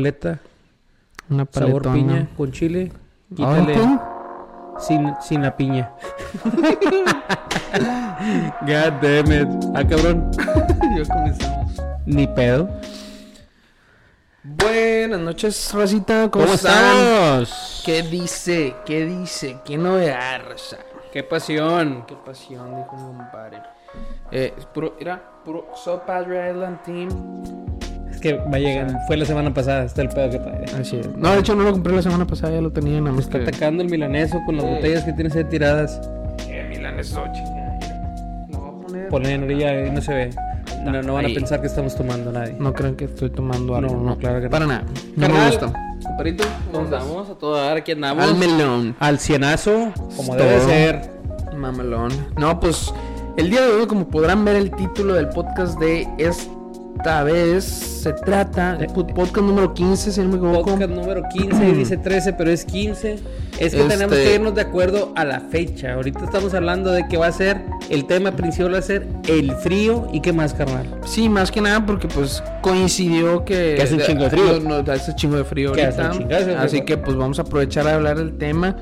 paleta, Una sabor paletona. piña con chile. Quítale sin, sin la piña. God damn it. Ah, cabrón. ya comenzamos. Ni pedo. Buenas noches, Racita. ¿Cómo, ¿Cómo están? estamos? ¿Qué dice? ¿Qué dice? ¿Qué novedad, Raza? Qué pasión. Qué pasión, dijo mi compadre. Eh, es puro, mira, puro So Padre Island Team. Es que va a llegar. Fue la semana pasada. Está el pedo que trae. Así es. No, de hecho no lo compré la semana pasada, ya lo tenía en la Está mezcla. atacando el milaneso con las Sí. botellas que tienes ahí tiradas. Eh, Milan es ocho. Lo voy a poner. Ponle en orilla y no se ve. No, no van Ahí. a pensar que estamos tomando nadie. No crean que estoy tomando algo. No, no, claro que no. Para nada. No me Carnal, gusta. Comparito, ¿cómo andamos? A toda dar, aquí andamos. Al melón. Al cienazo, como Todo. debe ser. Mamelón. No, pues el día de hoy, como podrán ver el título del podcast de esta vez, se trata de podcast número 15, si no me equivoco. Podcast número 15, y dice 13, pero es 15. Es que Este- tenemos que irnos de acuerdo a la fecha. Ahorita estamos hablando de que va a ser, el tema principal va a ser el frío y qué más, carnal. Sí, más que nada porque pues coincidió que... Que hace un chingo de frío. No, no, hace chingo de frío Que ahorita. chingazo. Así que pues vamos a aprovechar a hablar del tema.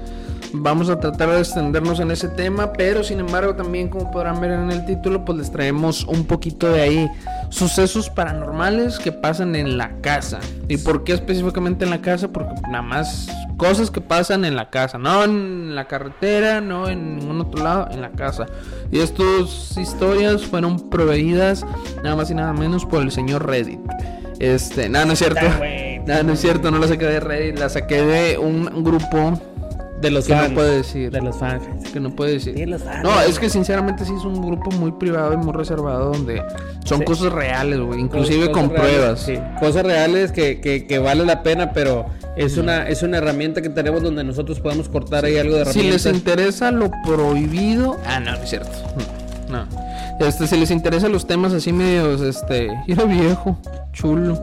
Vamos a tratar de extendernos en ese tema, pero sin embargo también como podrán ver en el título, pues les traemos un poquito de ahí sucesos paranormales que pasan en la casa. ¿Y por qué específicamente en la casa? Porque nada más cosas que pasan en la casa, no en la carretera, no en ningún otro lado, en la casa. Y estas historias fueron proveídas nada más y nada menos por el señor Reddit. Este, nada, no es cierto. Nada, no es cierto, no la saqué de Reddit, la saqué de un grupo De los que fans. no puede decir. De los fans. Que no puede decir. Sí, los fans. No, es que sinceramente sí es un grupo muy privado y muy reservado donde son Sí. cosas reales, güey. Inclusive Cosas con reales, pruebas. sí. Cosas reales que, que, que vale la pena, pero es una, es una herramienta que tenemos donde nosotros podemos cortar ahí algo de Si les interesa lo prohibido. Ah, no, no es cierto. No. Este, si les interesa los temas así medios, este. Era viejo, chulo.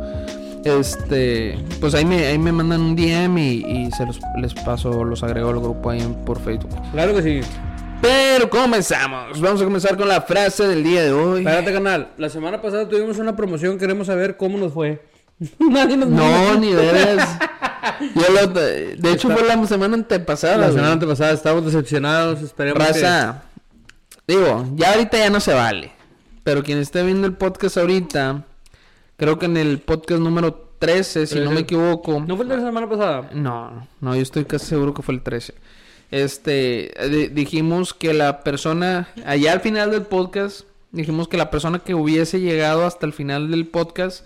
Este. Pues ahí me, ahí me mandan un DM y, y se los les paso, los agrego al grupo ahí en- por Facebook. Claro que sí. Pero comenzamos. Vamos a comenzar con la frase del día de hoy. Espérate, canal. La semana pasada tuvimos una promoción. Queremos saber cómo nos fue. Nadie nos No, ni veras. Yo lo- de hecho, fue la semana antepasada. La semana antepasada estábamos decepcionados. Esperemos Raza, digo, ya ahorita ya no se vale. Pero quien esté viendo el podcast ahorita, creo que en el podcast número 13, si no me equivoco. ¿No fue el de la semana pasada? No, no, yo estoy casi seguro que fue el 13. Este, di- dijimos que la persona, allá al final del podcast, dijimos que la persona que hubiese llegado hasta el final del podcast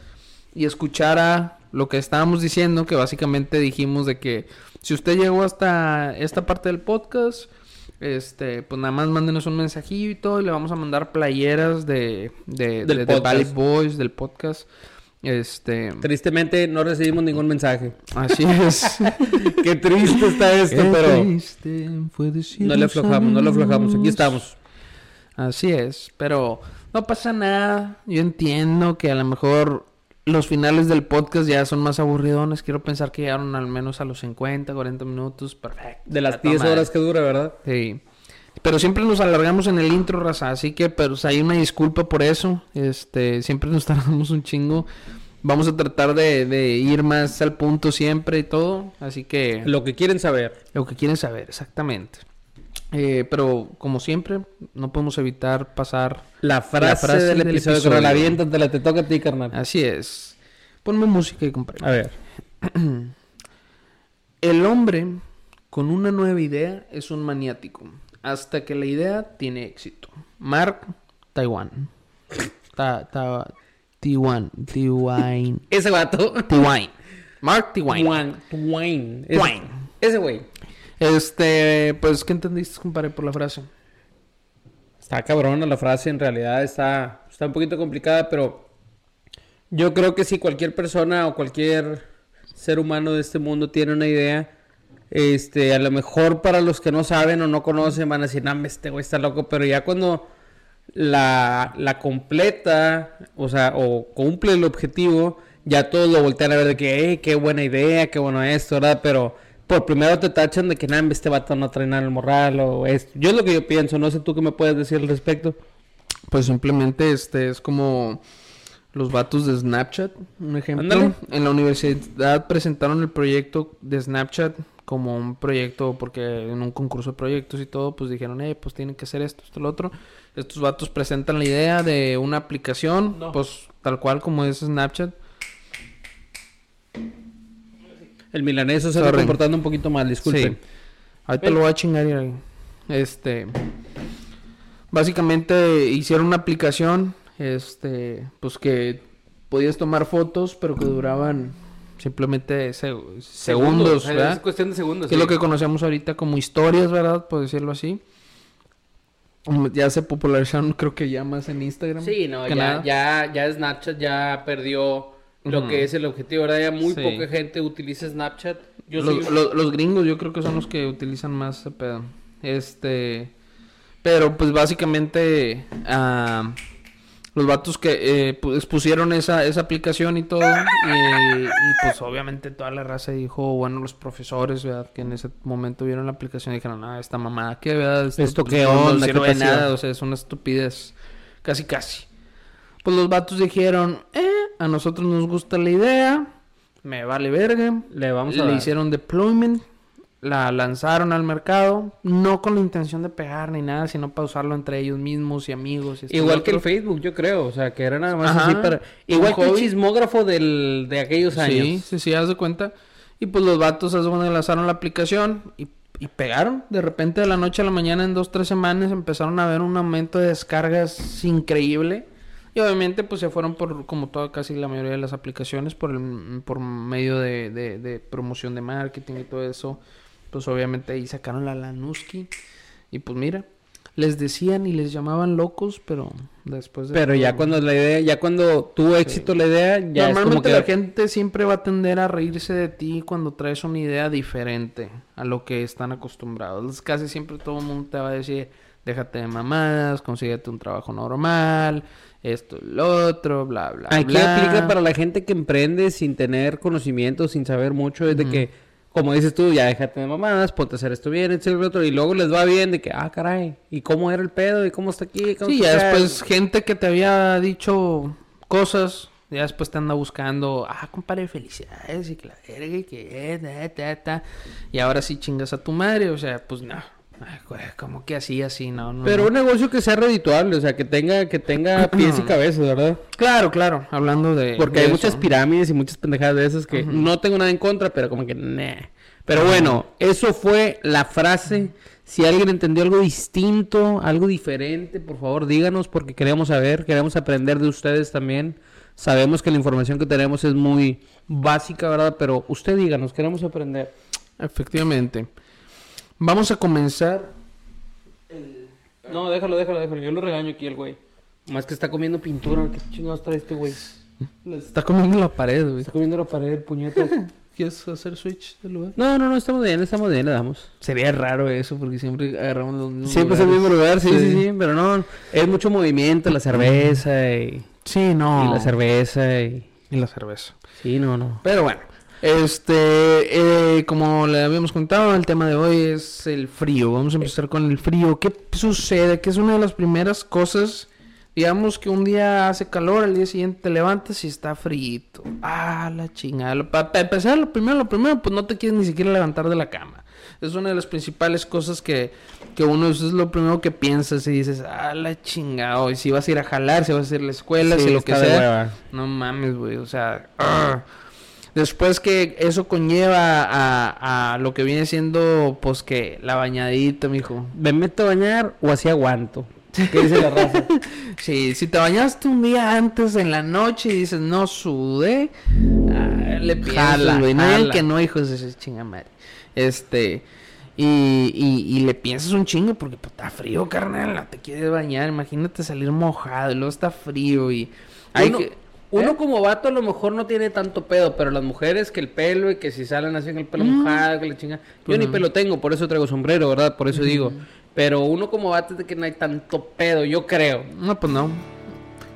y escuchara lo que estábamos diciendo, que básicamente dijimos de que si usted llegó hasta esta parte del podcast, este, pues nada más mándenos un mensajillo y le vamos a mandar playeras de, de, Del de. Valley Boys, del podcast. Este, Tristemente no recibimos ningún mensaje. así es. Qué triste está esto, Qué pero triste fue decir no le aflojamos, no le aflojamos. Aquí estamos. Así es, pero no pasa nada. Yo entiendo que a lo mejor los finales del podcast ya son más aburridones. Quiero pensar que llegaron al menos a los 50, 40 minutos. Perfecto. De las A toda 10 madre. horas que dura, ¿verdad? Sí. Pero siempre nos alargamos en el intro, raza. Así que, pues, hay una disculpa por eso. Este, siempre nos tardamos un chingo. Vamos a tratar de, de ir más al punto siempre y todo. Así que... Lo que quieren saber. Lo que quieren saber, exactamente. Eh, pero como siempre, no podemos evitar pasar. La frase, frase del, del episodio, episodio. carnal, aviéntatela, te toca a ti, carnal. Así es. Ponme música y compadre. A ver. El hombre con una nueva idea es un maniático. Hasta que la idea tiene éxito. Mark Taiwan. Ta, ta, Tiwan. Tiwain. Ese vato. Tiwain. Mark. Ese- Twain. Ese güey. Este, pues, ¿qué entendiste, compadre, por la frase? Está cabrona la frase, en realidad está, está un poquito complicada, pero yo creo que si cualquier persona o cualquier ser humano de este mundo tiene una idea, este, a lo mejor para los que no saben o no conocen van a decir, no, este güey está loco, pero ya cuando la, la completa, o sea, o cumple el objetivo, ya todos lo voltean a ver de que, hey, qué buena idea, qué bueno esto, ¿verdad? Pero por primero te tachan de que, nah, este vato no trae nada en el morral o esto. Yo es lo que yo pienso, no sé tú qué me puedes decir al respecto. Pues simplemente este es como Los vatos de Snapchat, un ejemplo. Ándale. En la universidad presentaron el proyecto de Snapchat como un proyecto, porque en un concurso de proyectos y todo, pues dijeron, eh, pues tienen que hacer esto, esto, lo otro. Estos vatos presentan la idea de una aplicación, No. pues tal cual como es Snapchat. El milaneso se está comportando un poquito mal, disculpen. Sí. Ahorita lo voy a chingar ahí. Este. Básicamente hicieron una aplicación. Este. Pues que podías tomar fotos, pero que duraban simplemente se- segundos, Es ¿verdad? cuestión de segundos. Que es lo que conocemos ahorita como historias, ¿verdad? Por decirlo así. Mm, Ya se popularizaron, creo que ya más en Instagram. Sí, no, que ya, nada. ya, ya Snapchat ya perdió lo que es el objetivo, ¿verdad? Ya muy Sí. poca gente utiliza Snapchat. Yo los, soy- los gringos yo creo que son los que utilizan más ese pedo. Este... Pero pues básicamente... ah, los vatos que eh, pues, pusieron esa, esa aplicación y todo. Y, y, pues obviamente toda la raza dijo, bueno, los profesores, ¿verdad? Que en ese momento vieron la aplicación y dijeron, ah, esta mamada, ¿qué, verdad? ¿Esto qué no- no onda? ¿Qué sirve de pasó?" nada, o sea, es una estupidez. Casi, casi. Pues los vatos dijeron, eh, a nosotros nos gusta la idea, me vale verga. Le vamos a Le dar. hicieron deployment, la lanzaron al mercado, no con la intención de pegar ni nada, sino para usarlo entre ellos mismos y amigos. y esto y Igual que el. Facebook, yo creo. O sea, que era nada más Ajá, así para... Igual que el hobby. chismógrafo del, de aquellos años. Sí, sí, sí, haz de cuenta. Y pues los vatos, haz de cuenta, lanzaron la aplicación y, y pegaron. De repente, de la noche a la mañana, en dos, tres semanas, empezaron a ver un aumento de descargas increíble. Y obviamente, pues se fueron por, como toda casi la mayoría de las aplicaciones, por, el, por medio de, de, de promoción de marketing y todo eso. Pues obviamente ahí sacaron la Lanuski. Y pues mira, les decían y les llamaban locos, pero después de Pero ya cuando la idea, ya cuando tuvo éxito la idea, ya es como Normalmente que... la gente siempre va a tender a reírse de ti cuando traes una idea diferente a lo que están acostumbrados. Casi siempre todo el mundo te va a decir, déjate de mamadas, consíguete un trabajo normal, esto, lo otro, bla, bla, Aquí bla. aplica para la gente que emprende sin tener conocimiento, sin saber mucho, es de que, como dices tú, ya déjate de mamadas, ponte a hacer esto bien, etcétera, otro, y luego les va bien de que, ah, caray, ¿y cómo era el pedo? ¿Y cómo está aquí? ¿Cómo Sí, ya acá?" después gente que te había dicho cosas, ya después te anda buscando, ah, compadre, felicidades y que la verga y que eh, ta, ta, ta. Y ahora sí chingas a tu madre, o sea, pues no. Ay, güey, como que así, así, no, no. Pero un negocio que sea redituable, o sea, que tenga, que tenga pies y cabezas, ¿verdad? Claro, claro, hablando de. Porque de hay eso. muchas pirámides y muchas pendejadas de esas que no tengo nada en contra, pero como que nah. Pero bueno, eso fue la frase. Si alguien entendió algo distinto, algo diferente, por favor díganos porque queremos saber, queremos aprender de ustedes también. Sabemos que la información que tenemos es muy básica, ¿verdad? Pero usted díganos, queremos aprender. Efectivamente. Vamos a comenzar. No, déjalo, déjalo, déjalo. Yo lo regaño aquí el güey. Más que está comiendo pintura, ¿qué chingados trae este güey? Está comiendo la pared, güey. Está comiendo la pared, puñetas. ¿Quieres hacer switch de lugar? No, no, no, estamos bien, estamos bien, le damos. Sería raro eso, porque siempre agarramos los mismos. Siempre es el mismo lugar, sí, sí, sí, pero no, es mucho movimiento, la cerveza y, Sí, no. y la cerveza y... Y la cerveza. Sí, no, no. Pero bueno, este, eh, como le habíamos contado, el tema de hoy es el frío. Vamos a empezar con el frío. ¿Qué sucede? Que es una de las primeras cosas. Digamos que un día hace calor, al día siguiente te levantas y está frito. Ah, la chingada. Para empezar, lo primero, lo primero, pues no te quieres ni siquiera levantar de la cama. Es una de las principales cosas que, que uno, es lo primero que piensas y dices, ah, la chingada. Y si vas a ir a jalar, si vas a ir a la escuela, Sí, si lo que sea. No mames, güey, o sea... ah. Después que eso conlleva a, a lo que viene siendo, pues que la bañadita, mijo. ¿Me meto a bañar o así aguanto? ¿Qué dice la raza? Sí, si te bañaste un día antes en la noche y dices, no sudé, ah, le piensas, güey. No que no, hijos de esa chinga madre. Este, y, y, y le piensas un chingo porque pues, está frío, carnal, no te quieres bañar. Imagínate salir mojado y luego está frío y... Hay que- uno ¿Eh? como vato a lo mejor no tiene tanto pedo, pero las mujeres que el pelo y que si salen así con el pelo mojado, que la chinga... Yo ni pelo tengo, por eso traigo sombrero, ¿verdad? Por eso digo. Pero uno como vato es de que no hay tanto pedo, yo creo. No, pues no.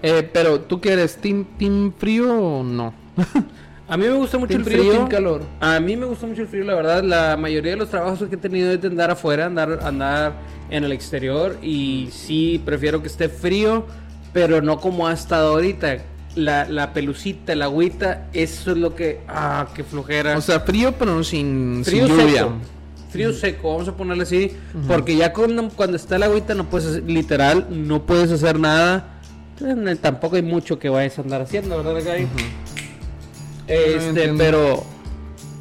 Eh, pero, ¿tú qué eres? ¿Team, team frío o no? A mí me gusta mucho ¿Team el frío. team calor? A mí me gusta mucho el frío, la verdad. La mayoría de los trabajos que he tenido es de andar afuera, andar, andar en el exterior. Y sí, prefiero que esté frío, pero no como ha estado ahorita. La, la pelucita, la agüita, eso es lo que. Ah, qué flojera. O sea, frío, pero sin, frío sin lluvia. seco. Frío seco, vamos a ponerle así. Porque ya cuando, cuando está la agüita, no puedes, hacer- literal, no puedes hacer nada. Tampoco hay mucho que vayas a andar haciendo, ¿verdad, Gary? Este, entiendo. pero.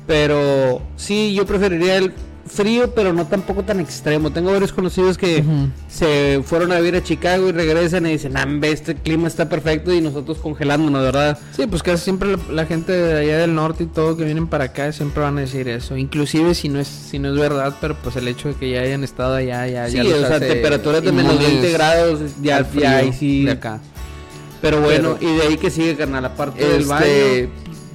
Pero. Sí, yo preferiría el frío, pero no tampoco tan extremo. Tengo varios conocidos que se fueron a vivir a Chicago y regresan y dicen, ah, este clima está perfecto y nosotros congelándonos, ¿verdad? Sí, pues casi siempre la, la gente de allá del norte y todo que vienen para acá siempre van a decir eso. Inclusive si no es si no es verdad, pero pues el hecho de que ya hayan estado allá ya Sí, ya los o sea, temperaturas de menos inmunes 20 grados, ya, ya ahí sí. de acá. Pero bueno, Pero- y de ahí que sigue, carnal, aparte del baño. Este,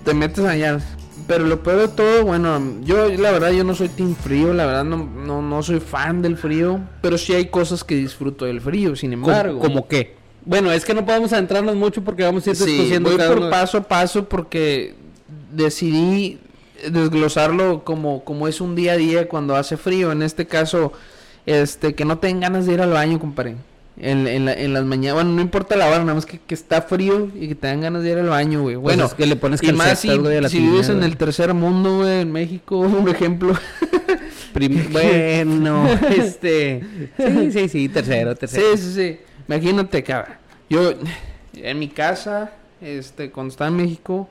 te metes allá. Pero lo peor de todo, bueno, yo la verdad yo no soy team frío, la verdad no, no, no soy fan del frío, pero sí hay cosas que disfruto del frío, sin embargo. ¿Como, qué? Bueno, es que no podemos adentrarnos mucho porque vamos a ir Sí, voy por uno. paso a paso porque decidí desglosarlo como, como es un día a día cuando hace frío. En este caso, este, que no tengan ganas de ir al baño, compadre. En, en, la- en las mañanas, bueno, no importa la hora, nada más que, que está frío y que te dan ganas de ir al baño, güey. Pues Bueno, es que le pones y más si, güey, a la si vives en el tercer mundo, güey, en México, por ejemplo. Prim- bueno, este... Sí, sí, sí, tercero, tercero. Sí, sí, sí. Imagínate, cabrón. Yo, en mi casa, este, cuando estaba en México,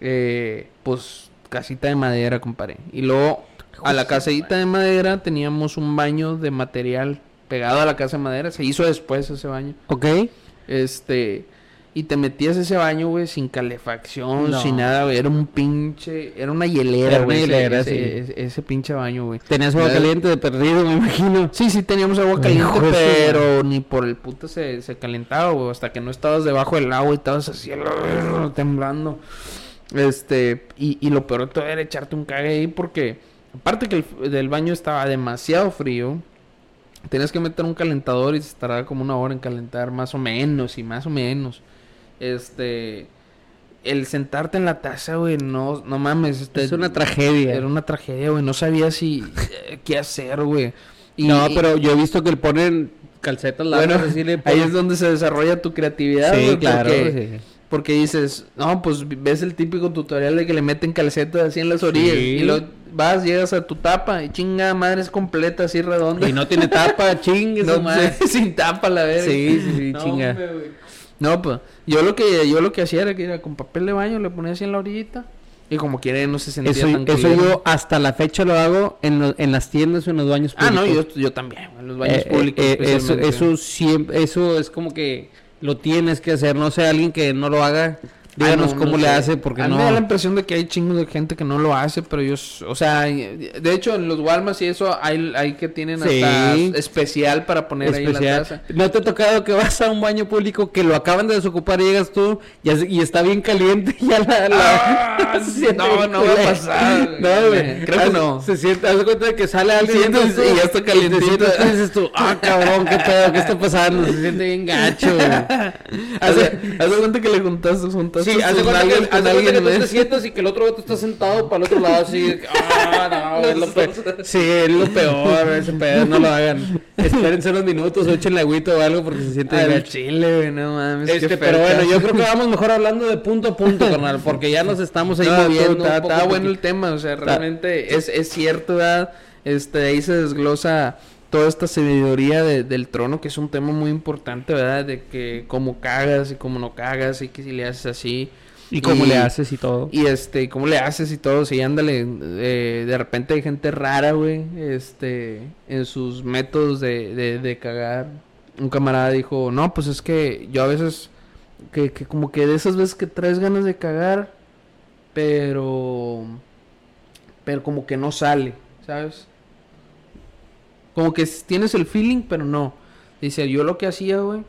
eh, pues, casita de madera, compadre. Y luego, a la casita de madera teníamos un baño de material pegado a la casa de madera. Se hizo después ese baño. ¿Ok? Este, y te metías ese baño, güey, sin calefacción, No. sin nada, güey. Era un pinche, era una hielera, Era una güey. ese- hielera, ese, sí. ese- ese pinche baño, güey. Tenías agua caliente de perdido, me imagino. Sí, sí, teníamos agua caliente, Hijo pero ni por el puto se, se calentaba, güey. Hasta que no estabas debajo del agua y estabas así temblando. Este, y, y lo peor de todo era echarte un cague ahí porque, aparte que el del baño estaba demasiado frío, tenías que meter un calentador y se tardaba como una hora en calentar, más o menos, y más o menos. Este, el sentarte en la taza, güey, no, no mames. este, Es una tragedia. Era una tragedia, güey. No sabía si eh, qué hacer, güey. Y- no, pero yo he visto que le ponen calcetas largas. bueno, así le ahí es donde se desarrolla tu creatividad, Sí, güey, claro. Porque, sí. porque dices, no, pues ves el típico tutorial de que le meten calcetas así en las orillas. Sí. Y luego vas, llegas a tu tapa y chinga madre es completa, así redonda. Y no tiene tapa, chingue No, madre. sin tapa la verga. Sí, sí, sí, No, chinga. hombre. No, pues, yo lo que yo lo que hacía era que era con papel de baño, le ponía así en la orillita. Y como quiera no se sentía Eso, tan eso culero. yo hasta la fecha lo hago en, lo- en las tiendas o en los baños Ah, públicos. no, yo, yo también, en los baños Eh, públicos. eh, eh, eso, eso siempre, eso es como que lo tienes que hacer. No sé, alguien que no lo haga, díganos Ah, no, cómo no le sé. hace, porque a mí no. me da la impresión de que hay chingos de gente que no lo hace, pero yo, s- o sea, de hecho en los Walmart y eso hay, hay que tienen Sí. hasta especial para poner ahí en la especial. taza. ¿No te ha tocado que vas a un baño público que lo acaban de desocupar y llegas tú y, y está bien caliente y ya la... la- Ah, no, no va a pasar. No, güey. Creo que no. Se siente, haz cuenta de que sale alguien Sientes y ya está calientito. y dices tú, ah, cabrón, qué pedo, qué está pasando. Se siente bien gacho, güey. Haz cuenta que le juntaste, juntaste Sí, haz de cuenta que, haz de cuenta que tú te sientas y que el otro vato está sentado para el otro lado así. de Ah, no, es lo peor. Sí, es lo peor, ese pedo, no lo hagan. Espérense unos minutos o échenle agüita o algo porque se siente gacho. chile, güey, no mames. Este, pero bueno, yo creo que vamos mejor hablando de punto a punto, carnal, porque ya nos estamos ahí No, moviendo. está, un poco está bueno el tema, o sea, realmente es, es cierto, ¿verdad? Este, ahí se desglosa toda esta sabiduría de- del trono, que es un tema muy importante, ¿verdad? De que cómo cagas y cómo no cagas y que si le haces así. Y cómo le haces y todo. Y este, cómo le haces y todo, sí, ándale, eh, de repente hay gente rara, güey, este, en sus métodos de, de, de cagar. Un camarada dijo, no, pues es que yo a veces, que, que como que de esas veces que traes ganas de cagar, pero, pero como que no sale, ¿sabes? Como que tienes el feeling, pero no. Dice, yo lo que hacía, güey,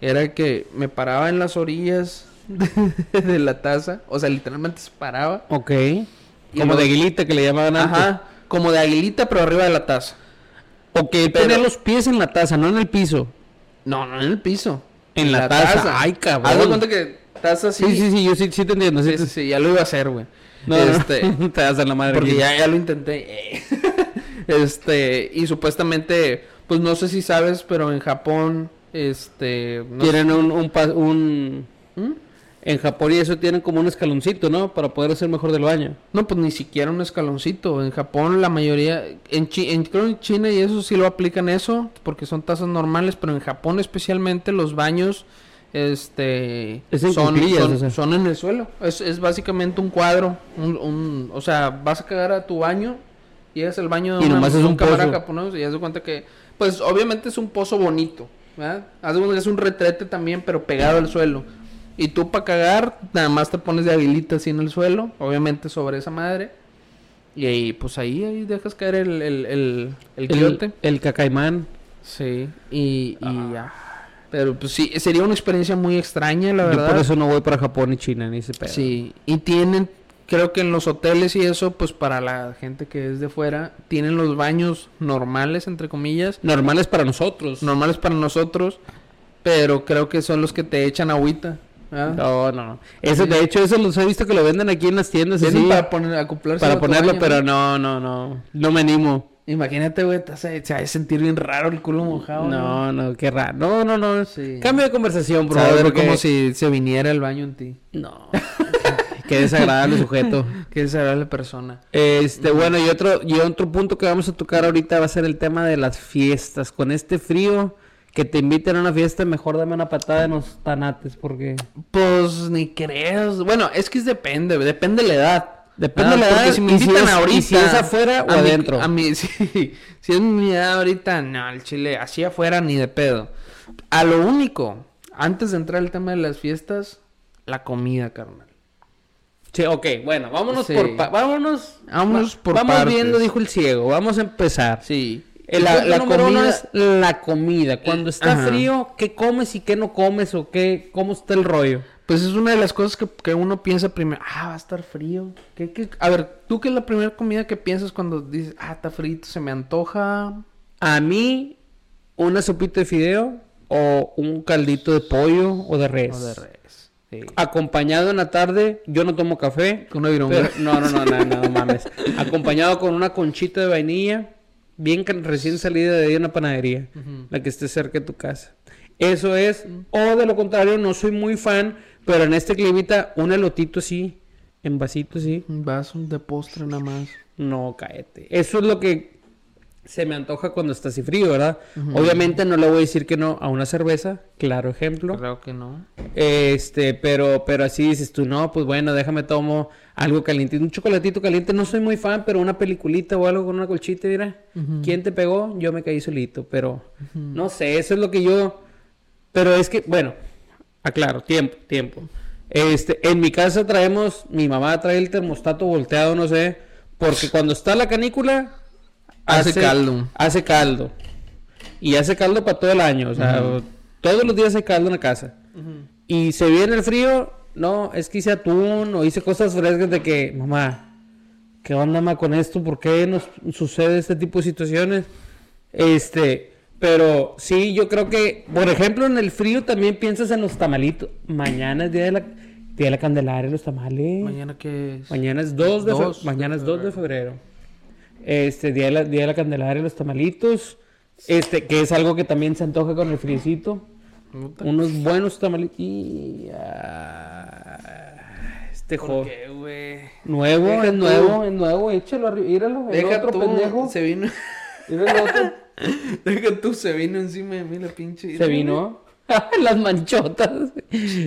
era que me paraba en las orillas de la taza, o sea, literalmente se paraba. Ok. Como de aguilita que le llamaban antes. Ajá, como de aguilita, pero arriba de la taza. Ok, Pero- tener los pies en la taza, no en el piso. No, no en el piso. En la taza. Ay, cabrón. Haz de cuenta que taza así. Sí, sí, sí, yo sí, sí te entiendo. Sí, Sí, sí, sí, ya lo iba a hacer, güey. No, este, no, te das en la madre. porque ya lo intenté. Este, y supuestamente, pues no sé si sabes, pero en Japón, este... no Quieren un, un. ¿Mm? En Japón y eso tienen como un escaloncito, ¿no? Para poder hacer mejor del baño. No, pues ni siquiera un escaloncito. En Japón la mayoría, en, Chi- en- creo en China y eso sí lo aplican eso, porque son tazas normales, pero en Japón especialmente los baños, este, Es en son, cuclillas, son, o sea. son en el suelo. Es, es básicamente un cuadro, un, un- o sea, vas a cagar a tu baño, llegas al baño de Y una- nomás es un pozo. japonés y haz de cuenta que, pues obviamente es un pozo bonito, ¿verdad? Haz de cuenta que es un retrete también, pero pegado al suelo. Y tú para cagar, nada más te pones de habilita así en el suelo, obviamente sobre esa madre. Y ahí, pues ahí, ahí dejas caer el, el, el, el quiote. El, el cacaimán. Sí, y, y ya. Pero pues sí, sería una experiencia muy extraña, la Yo verdad. por eso no voy para Japón y China, ni ese pedo. Sí, y tienen, creo que en los hoteles y eso, pues para la gente que es de fuera, tienen los baños normales, entre comillas, Normales para nosotros. normales para nosotros, pero creo que son los que te echan agüita. ¿verdad? No, no. Eso, de hecho, eso los he visto que lo venden aquí en las tiendas así. para poner, acoplarse para ponerlo, baño, pero ¿no? no, no, no. No me animo. Imagínate, güey, se va a sentir bien raro el culo mojado. No, no, qué raro. No, no, no. Sí. Cambio de conversación, por favor. porque- como si se viniera el baño en ti. No. qué desagradable sujeto. Qué desagradable persona. Este, bueno, y otro, y otro punto que vamos a tocar ahorita va a ser el tema de las fiestas. Con este frío, que te inviten a una fiesta, mejor dame una patada en los tanates, porque... Pues ni creas. Bueno, es que es depende, depende de la edad. Depende Ah, de la porque edad si me si invitan es- ahorita. si es afuera o a mi- adentro. a mí, sí. Si es mi edad ahorita, no, el chile, así afuera ni de pedo. A lo único, antes de entrar al tema de las fiestas, la comida, carnal. Sí, ok, bueno, vámonos Sí. por... pa- vámonos... Vámonos por Vamos partes. viendo, dijo el ciego. Vamos a empezar. Sí. El La, punto la número uno comida. es la comida. Cuando está Ajá. frío, ¿qué comes y qué no comes? ¿O qué, cómo está el rollo? Pues es una de las cosas que, que uno piensa primero. Ah, va a estar frío. ¿Qué, qué? A ver, ¿tú qué es la primera comida que piensas cuando dices, ah, está frito, se me antoja? A mí, una sopita de fideo o un caldito de pollo o de res. O de res. Sí. Acompañado en la tarde, yo no tomo café. Con una pero- no, no, no, no, no, mames. Acompañado con una conchita de vainilla, bien recién salida de una panadería, la que esté cerca de tu casa. Eso es, o de lo contrario, no soy muy fan, pero en este climita, un elotito así, en vasito así. Un vaso de postre nada más. No, cáete. Eso es lo que se me antoja cuando está así frío, ¿verdad? Obviamente no le voy a decir que no a una cerveza, claro ejemplo. Creo que no. Este, pero, pero así dices tú, no, pues bueno, déjame tomo algo calientito, un chocolatito caliente, no soy muy fan, pero una peliculita o algo con una colchita, mira, ¿quién te pegó? Yo me caí solito, pero no sé, eso es lo que yo, pero es que, bueno, aclaro, tiempo, tiempo. Este, en mi casa traemos, mi mamá trae el termostato volteado, no sé, porque cuando está la canícula, Hace caldo. Hace caldo. Y hace caldo para todo el año, o sea, todos los días hay caldo en la casa. Y se viene el frío, no, es que hice atún o hice cosas frescas de que, mamá, ¿qué onda ma, con esto? ¿Por qué nos sucede este tipo de situaciones? Este, pero sí, yo creo que, por ejemplo, en el frío también piensas en los tamalitos. Mañana es día de la, día de la Candelaria, los tamales. Mañana que es. Mañana es 2 de, Dos mañana es 2 de febrero. Este, día de la, día de la Candelaria, los tamalitos. Este, que es algo que también se antoja con el friecito. Unos buenos tamalitos. Y, ah, este ¿Por joven. qué, güey? Nuevo, Deja es tú. nuevo, es nuevo. Échalo arriba. El Deja otro tú, pendejo. Se vino. Mira el otro. Deja tú, se vino encima de mí la pinche. Se vino. Las manchotas.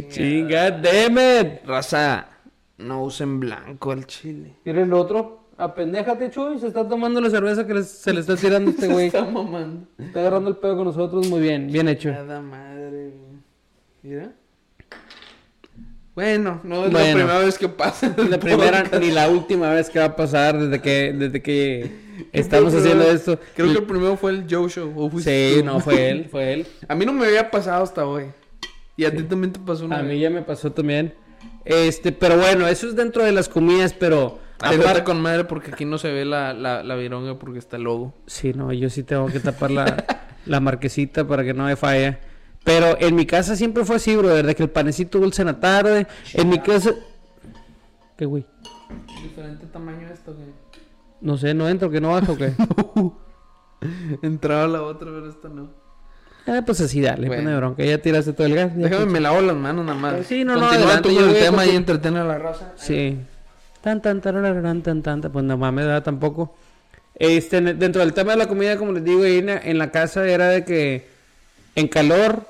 Chinga, damn it. Raza, no usen blanco al chile. Mira el otro. Apendéjate, Chuy. Se está tomando la cerveza que les- se le está tirando a este güey. Está mamando. Está agarrando el pedo con nosotros muy bien, bien hecho. Nada madre, güey. Mira. Bueno, no es Bueno. la primera vez que pasa. el La primera ni la última vez que va a pasar desde que desde que estamos haciendo esto. Creo que el primero fue el Joe Show. ¿o fuiste Sí, no fue él, fue él. A mí no me había pasado hasta hoy. Y a ti también te pasó una A mí ya me pasó también. Este, pero bueno, eso es dentro de las comidas, pero Aparte aparte con madre porque aquí no se ve la, la, la vironga porque está el logo. Sí, no, yo sí tengo que tapar la, la marquesita para que no me falle. Pero en mi casa siempre fue así, bro, de que el panecito dulce en la tarde. En mi casa. ¿Qué güey? Diferente tamaño esto, güey. No sé, no entro, que no baja o qué. Entraba la otra, pero esta no. Ah, pues así dale, Bueno. pone bronca. Ya tiraste todo el gas. Déjame, me lavo las manos nada más. Pues sí, no, no, Continúa adelante, tú con el tema y entretiene a la raza. Sí. Tan, tan, tan, tan, tan. Pues no mames, ¿verdad? Tampoco. Este, en- dentro del tema de la comida, como les digo, ahí en la, en la casa era de que en calor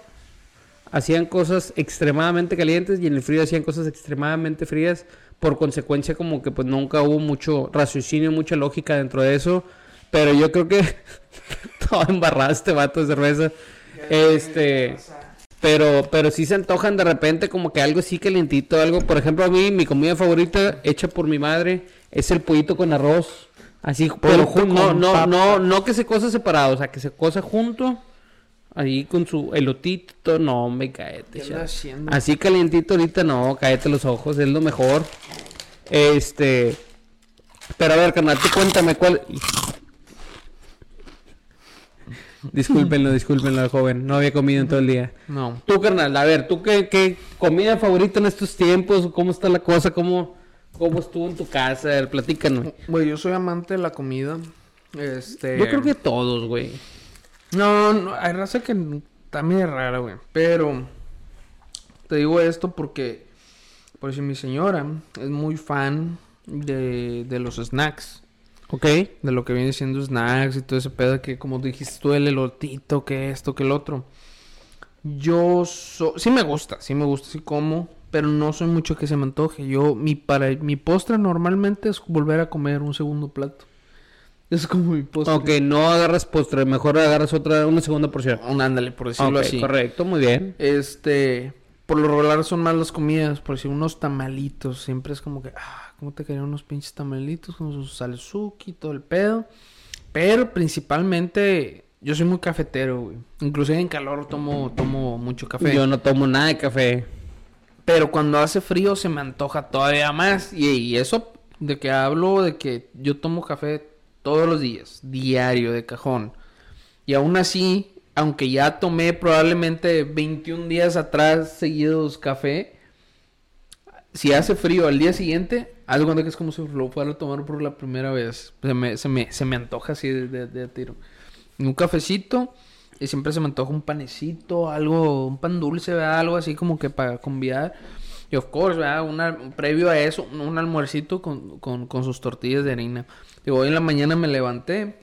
hacían cosas extremadamente calientes y en el frío hacían cosas extremadamente frías. Por consecuencia, como que pues nunca hubo mucho raciocinio, mucha lógica dentro de eso. Pero yo creo que todo embarrado este vato de cerveza. Este. Pero, pero sí se antojan de repente como que algo así calientito, algo, por ejemplo, a mí mi comida favorita hecha por mi madre es el pollito con arroz. Así, pero no, no, no, no que se cosa separado, o sea, que se cosa junto, ahí con su elotito, no, me caete. ¿Qué chavo. anda haciendo? Así calientito ahorita no, cállate los ojos, es lo mejor. Este, pero a ver, carnal, tú cuéntame cuál. Discúlpenlo, discúlpenlo, joven, no había comido en todo el día. No. Tú, carnal, a ver, ¿tú qué, qué comida favorita en estos tiempos? ¿Cómo está la cosa? ¿Cómo, cómo estuvo en tu casa? A ver, platícanos. Güey, yo soy amante de la comida. Este. Yo creo que todos, güey. No, no, hay raza que está medio rara, güey. Pero. Te digo esto porque. Por si mi señora es muy fan de, de los snacks. Ok. De lo que viene siendo snacks y todo ese pedo que, como dijiste tú, el elotito, que esto, que el otro. Yo so- sí me gusta, sí me gusta, sí como, pero no soy mucho que se me antoje. Yo, mi, para, mi postre normalmente es volver a comer un segundo plato. Es como mi postre. Ok, no agarras postre, mejor agarras otra, una segunda porción. Un ándale, por decirlo Ok, así. correcto, muy bien. Este, por lo regular son más las comidas, por decir unos tamalitos, siempre es como que, ah, ¿cómo te querían unos pinches tamalitos con su salsuki y todo el pedo? Pero principalmente yo soy muy cafetero, güey. Inclusive en calor tomo tomo mucho café. Yo no tomo nada de café. Pero cuando hace frío se me antoja todavía más. Y, y eso de que hablo de que yo tomo café todos los días, diario, de cajón. Y aún así, aunque ya tomé probablemente 21 días atrás seguidos café, si hace frío al día siguiente, algo de que es como si lo fuera a tomar por la primera vez. Se me, se me, se me antoja así de, de- de tiro. Un cafecito y siempre se me antoja un panecito, algo, un pan dulce, ¿verdad? Algo así como que para convidar. Y of course, ¿verdad? Una, previo a eso, un, almuercito con, con, con sus tortillas de harina. Digo, hoy en la mañana me levanté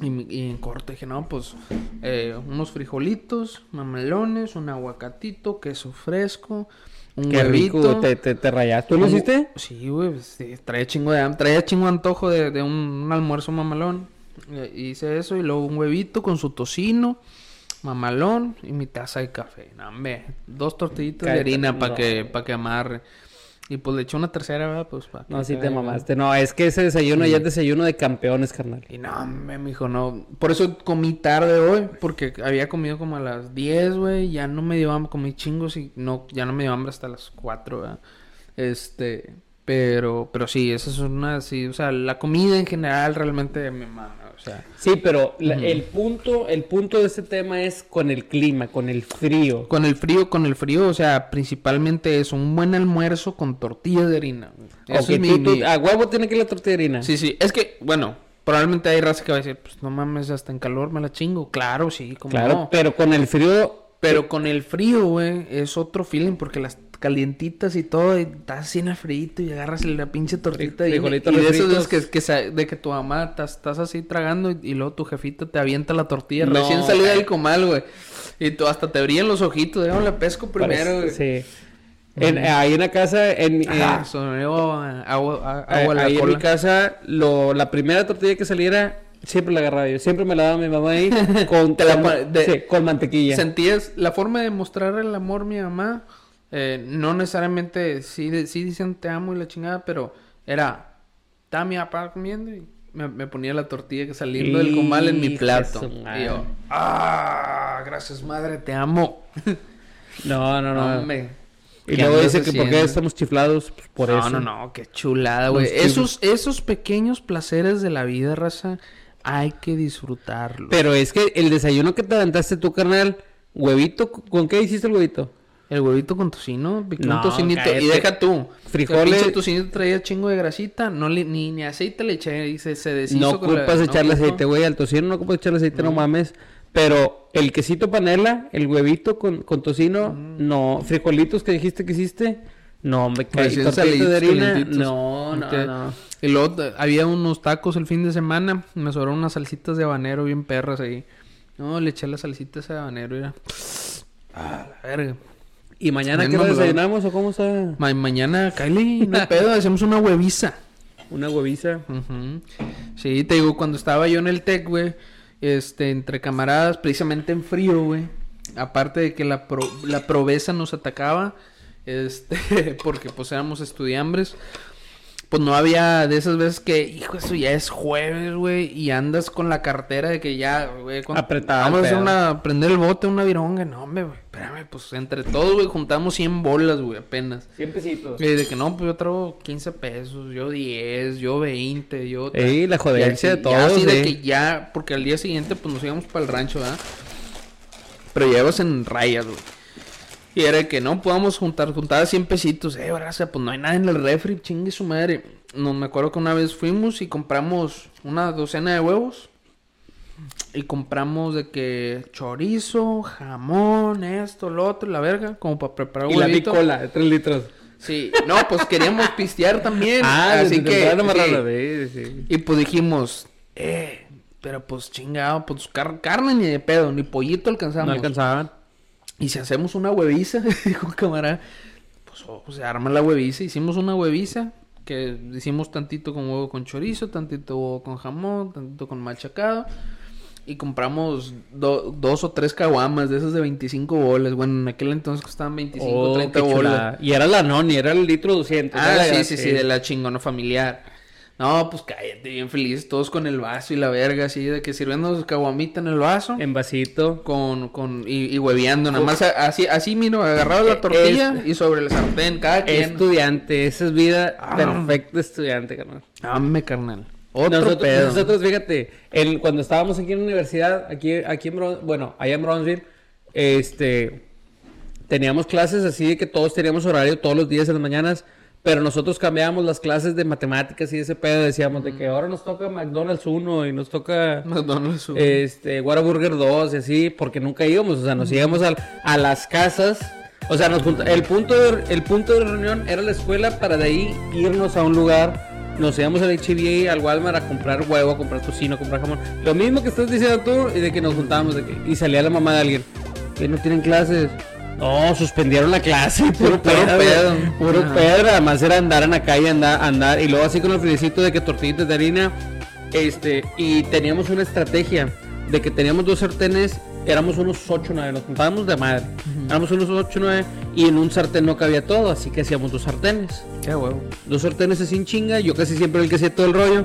y, y en corto dije, no, pues eh, unos frijolitos, mamelones, un aguacatito, queso fresco, un Qué huevito. rico, te, te, te rayas. ¿Tú lo hiciste? Sí, güey, pues, sí, traía chingo de traía chingo de antojo de, de un, un almuerzo mamalón. Eh, Hice eso y luego un huevito con su tocino, mamalón y mi taza de café. No, hombre, dos tortillitas de harina para no. que, para que amarre. Y pues le eché una tercera, ¿verdad? Pues No, sí te mamaste. No, es que ese desayuno ya es desayuno de campeones, carnal. Y no, me mijo, no. Por eso comí tarde hoy, porque había comido como a las 10, güey. Ya no me dio hambre, comí chingos y no, ya no me dio hambre hasta las 4, ¿verdad? Este, pero, pero sí, esa es una, sí, o sea, la comida en general realmente me mama, sea. Sí, pero la- el punto, el punto de este tema es con el clima, con el frío. Con el frío, con el frío, o sea, principalmente es un buen almuerzo con tortillas de harina. Eso Ok, es mi- tú- tú- mi- a huevo tiene que ir la tortilla de harina. Sí, sí, es que, bueno, probablemente hay raza que va a decir, pues no mames, hasta en calor me la chingo. Claro, sí, como claro, no. pero con el frío, Pero con el frío, güey, es otro feeling porque las calientitas y todo, y estás así en el frío y agarras la pinche tortita y, y frijolitos de esos de que, que sa- de que tu mamá estás, estás así tragando y, y luego tu jefita te avienta la tortilla No, recién salida del comal, güey. Y tú hasta te brillan los ojitos, déjame la pesco primero, güey. sí. En- ahí en la casa, en, eh, Ajá, agua, eh, agua la ahí en mi casa, lo, la primera tortilla que saliera, siempre la agarraba yo. Siempre me la daba mi mamá ahí con, Te la con- pon- de- sí, con mantequilla. Sentías la forma de mostrar el amor a mi mamá, eh, no necesariamente sí, de- sí dicen te amo y la chingada, pero era, estaba mi papá comiendo y me, me ponía la tortilla que saliendo del comal en mi plato. Y yo, ah, gracias madre, te amo. No, no, no. Hombre, y ¿qué luego dice que por qué haciendo? estamos chiflados, pues por no, eso. no, no, qué chulada, güey. Esos, esos pequeños placeres de la vida, raza, hay que disfrutarlos. Pero es que el desayuno que te aventaste tú, carnal, huevito, ¿con qué hiciste el huevito? El huevito con tocino, No, un tocinito. cállate. Y deja tú. Frijoles. El tocinito traía chingo de grasita. No le, ni, ni aceite le eché y se, se deshizo No la- ocupas no echarle aceite, güey, al tocino no ocupas echarle aceite, no, mames. Pero el quesito panela, el huevito con, con tocino, Mm. no. Frijolitos que dijiste que hiciste, no, me caí. Recién Tortita de harina, no, no, no. Y luego había unos tacos el fin de semana. Me sobraron unas salsitas de habanero bien perras ahí. No, le eché las salsitas de habanero y era... Ah, la verga. ¿Y mañana qué desayunamos o cómo está? Ma- mañana, Kylie, no pedo, hacemos una hueviza. Una hueviza. Sí, te digo, cuando estaba yo en el TEC, güey, este, entre camaradas, precisamente en frío, güey. Aparte de que la, pro- la proveza nos atacaba, este, porque pues éramos estudiambres. Pues no había de esas veces que, hijo, eso ya es jueves, güey, y andas con la cartera de que ya, güey, el Vamos a hacer una, prender el bote, una vironga. No, hombre, güey, espérame, pues entre todos, güey, juntamos 100 bolas, güey, apenas. 100 pesitos. Y de que no, pues yo traigo 15 pesos, yo 10, yo 20, yo... Ey, la jodencia de ya todos, así de que ya, porque al día siguiente pues nos íbamos para el rancho, ¿verdad? Pero ya ibas en rayas, güey. Y era que no podamos juntar, juntar 100 pesitos. Eh, gracias, pues no hay nada en el refri, chingue su madre. No me acuerdo que una vez fuimos y compramos una docena de huevos. Y compramos de que chorizo, jamón, esto, lo otro, la verga, como para preparar Y la bicola de 3 litros. Sí, no, pues queríamos pistear también. Ah, así que. sí. Y pues dijimos, eh, pero pues chingado, pues car- carne ni de pedo, ni pollito alcanzamos. No alcanzaban. Y si hacemos una hueviza, dijo un camarada, pues oh, se arma la hueviza. Hicimos una hueviza que hicimos tantito con huevo con chorizo, tantito huevo con jamón, tantito con machacado. Y compramos do- dos o tres caguamas de esas de 25 bolas. Bueno, en aquel entonces costaban 25, Oh, 30 qué bolas. Y era la noni, era el litro 200. Ah, sí, sí, sí, de la chingona familiar. No, pues cállate, bien felices, todos con el vaso y la verga, así, de que sirviendo caguamita en el vaso. En vasito. Con, con, y, y hueveando, nada más así, así, miro, agarraba la tortilla es- y sobre el sartén, cada quien. Estudiante, esa es vida Ah. perfecta estudiante, carnal. Dame, carnal. Otro nosotros, pedo. nosotros, fíjate, el, cuando estábamos aquí en la universidad, aquí, aquí en Bron- bueno, allá en Bronzeville, este, teníamos clases así de que todos teníamos horario todos los días en las mañanas, pero nosotros cambiábamos las clases de matemáticas y ese pedo, decíamos de que ahora nos toca McDonald's 1 y nos toca McDonald's, uh, este, Whataburger 2 y así, porque nunca íbamos, o sea, nos íbamos al- a, las casas, o sea, nos el punto de, el punto de reunión era la escuela para de ahí irnos a un lugar, nos íbamos al HBA, al Walmart a comprar huevo, a comprar tocino, a comprar jamón, lo mismo que estás diciendo tú y de que nos juntábamos de que, y salía la mamá de alguien, que no tienen clases. No, suspendieron la clase, puro Puro pedo, puro Ajá. pedo, además era andar en la calle, andar, andar, y luego así con el friecito de que tortillitas de harina, este, y teníamos una estrategia de que teníamos dos sartenes, éramos unos 8 9, nos juntábamos de madre. Éramos unos 8 9 y en un sartén no cabía todo, así que hacíamos dos sartenes. Qué huevo. Dos sartenes así en chinga, yo casi siempre el que hacía todo el rollo.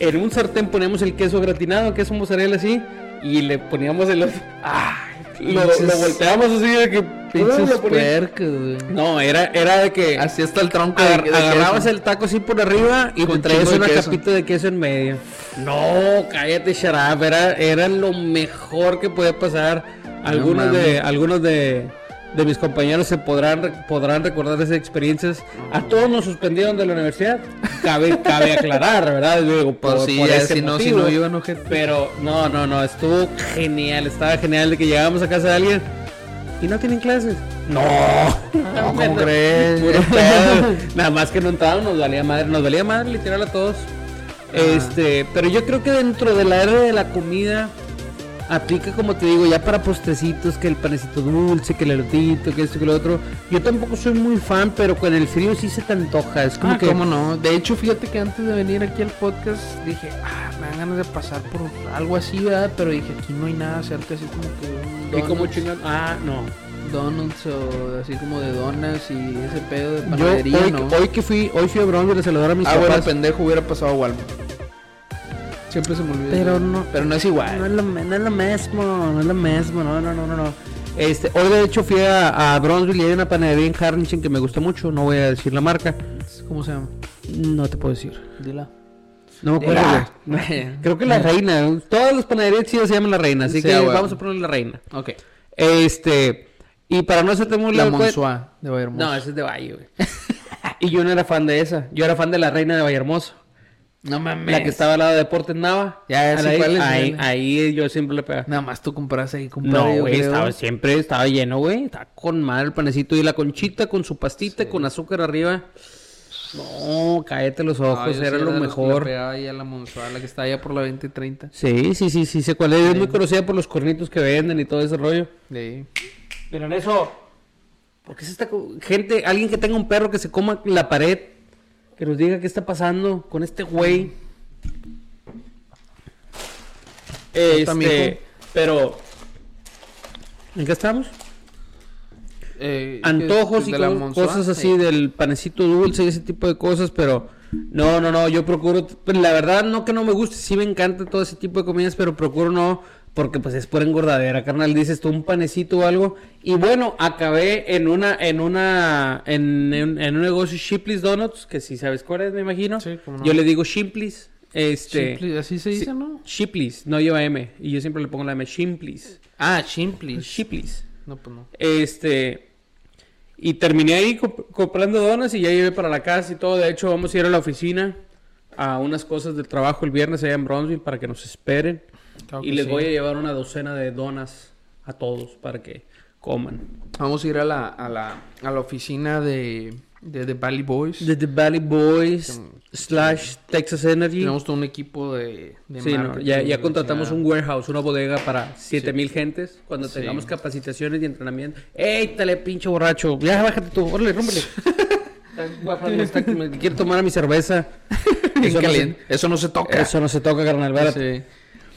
En un sartén poníamos el queso gratinado, queso mozzarella así, y le poníamos el otro. ¡Ah! Lo, volteamos así de que. Pinches puercos, güey. No, era, era de que. Así está el tronco de- Agar- de agarrabas queso. el taco así por arriba y Con te traías de una queso. capita de queso en medio. No, cállate, Sharap. Era, era lo mejor que podía pasar. Algunos de, algunos de, de mis compañeros se podrán, podrán recordar esas experiencias. A todos nos suspendieron de la universidad. Cabe, cabe aclarar, ¿verdad? Digo, por, Pues sí, por ya, ese si no, si no iban ojete. Pero no, no, no, estuvo genial, estaba genial de que llegábamos a casa de alguien y no tienen clases. No, No, ¿cómo crees? Puro pedo. Nada más que no entrábamos, nos valía madre, nos valía madre literal a todos. Este, pero yo creo que dentro de la era de la comida aplica como te digo, ya para postrecitos, que el panecito dulce, que el elotito, que esto, que lo otro. Yo tampoco soy muy fan, pero con el frío sí se te antoja. Es como Ah, que cómo no. De hecho, fíjate que antes de venir aquí al podcast dije, ah, me dan ganas de pasar por algo así, ¿verdad? Pero dije, aquí no hay nada cerca, así como que un ¿Y como donuts, chingón? Ah, no. donuts o así como de donas y ese pedo de Yo panadería, hoy, ¿no? hoy que fui, hoy fui a Bronx a saludar a mis ah, bueno, papás. pendejo, hubiera pasado a Walmart. Siempre se me olvida. Pero no- Pero no es igual. No es, lo, no es lo mismo, no es lo mismo, no, no, no, no, no. Este, hoy de hecho fui a, a Bronzeville y hay una panadería en Harlingen que me gusta mucho, no voy a decir la marca. ¿Cómo se llama? No te puedo decir. Dila. No me acuerdo. Creo que la reina. Todas las panaderías chidas se llaman la reina, así Sí, que bueno. vamos a ponerle la reina. Ok. Este, y para no hacerte muy La Monsoa de Vallehermoso. No, ese es de Valle, güey. y yo no era fan de esa. Yo era fan de la reina de Vallehermoso. No mames. La que estaba al lado de Deportes Nava. Ya, ya sé ahí, cuál es, ahí, cuál es. ahí yo siempre le pegaba. Nada más tú compras ahí, compadre. No, güey, estaba siempre, estaba lleno, güey. Estaba con madre el panecito y la conchita con su pastita, con azúcar arriba. No, cállate los ojos, sí era lo que mejor. pegaba ahí a la que está allá por la 20 y 30. Sí, sí, sí, sí, sé cuál es. Es muy conocida por los cornitos que venden y todo ese rollo. Sí. Pero en eso, ¿por qué se está co- gente, alguien que tenga un perro que se coma la pared, que nos diga qué está pasando con este güey? Este, pero ¿en qué estamos? Eh, Antojos y de co- cosas así sí. del panecito dulce y ese tipo de cosas, pero no, no, no, yo procuro, pues, la verdad no que no me guste, sí me encanta todo ese tipo de comidas, pero procuro no, porque pues es pura engordadera, carnal, dices tú un panecito o algo, y bueno, acabé en una, en una, en, en- en un negocio Shipley's Donuts, que si sabes cuál es, me imagino, Sí, cómo no. yo le digo Shipley's, este, así se dice, ¿no? Shipley's, no lleva M, y yo siempre le pongo la M, Shipley's, Ah, Shipley. Shipley's. No, pues no. Este. Y terminé ahí comp- comprando donas y ya llevé para la casa y todo. De hecho, vamos a ir a la oficina a unas cosas del trabajo el viernes allá en Bronzeville para que nos esperen. Claro y les sí. voy a llevar una docena de donas a todos para que coman. Vamos a ir a la, a la, a la oficina de, de The Valley Boys. De The Valley Boys slash Texas Energy. Tenemos todo un equipo de, de Sí, no, ya, ya contratamos un warehouse, una bodega para 7000 gentes. Cuando Sí. tengamos capacitaciones y entrenamiento. ¡Ey, tale, pinche borracho! Ya, bájate tú, órale, rómpele. Quiero tomar a mi cerveza. Bien Eso no, se, caliente. Eso no se toca. eso no se toca, carnal. Sí.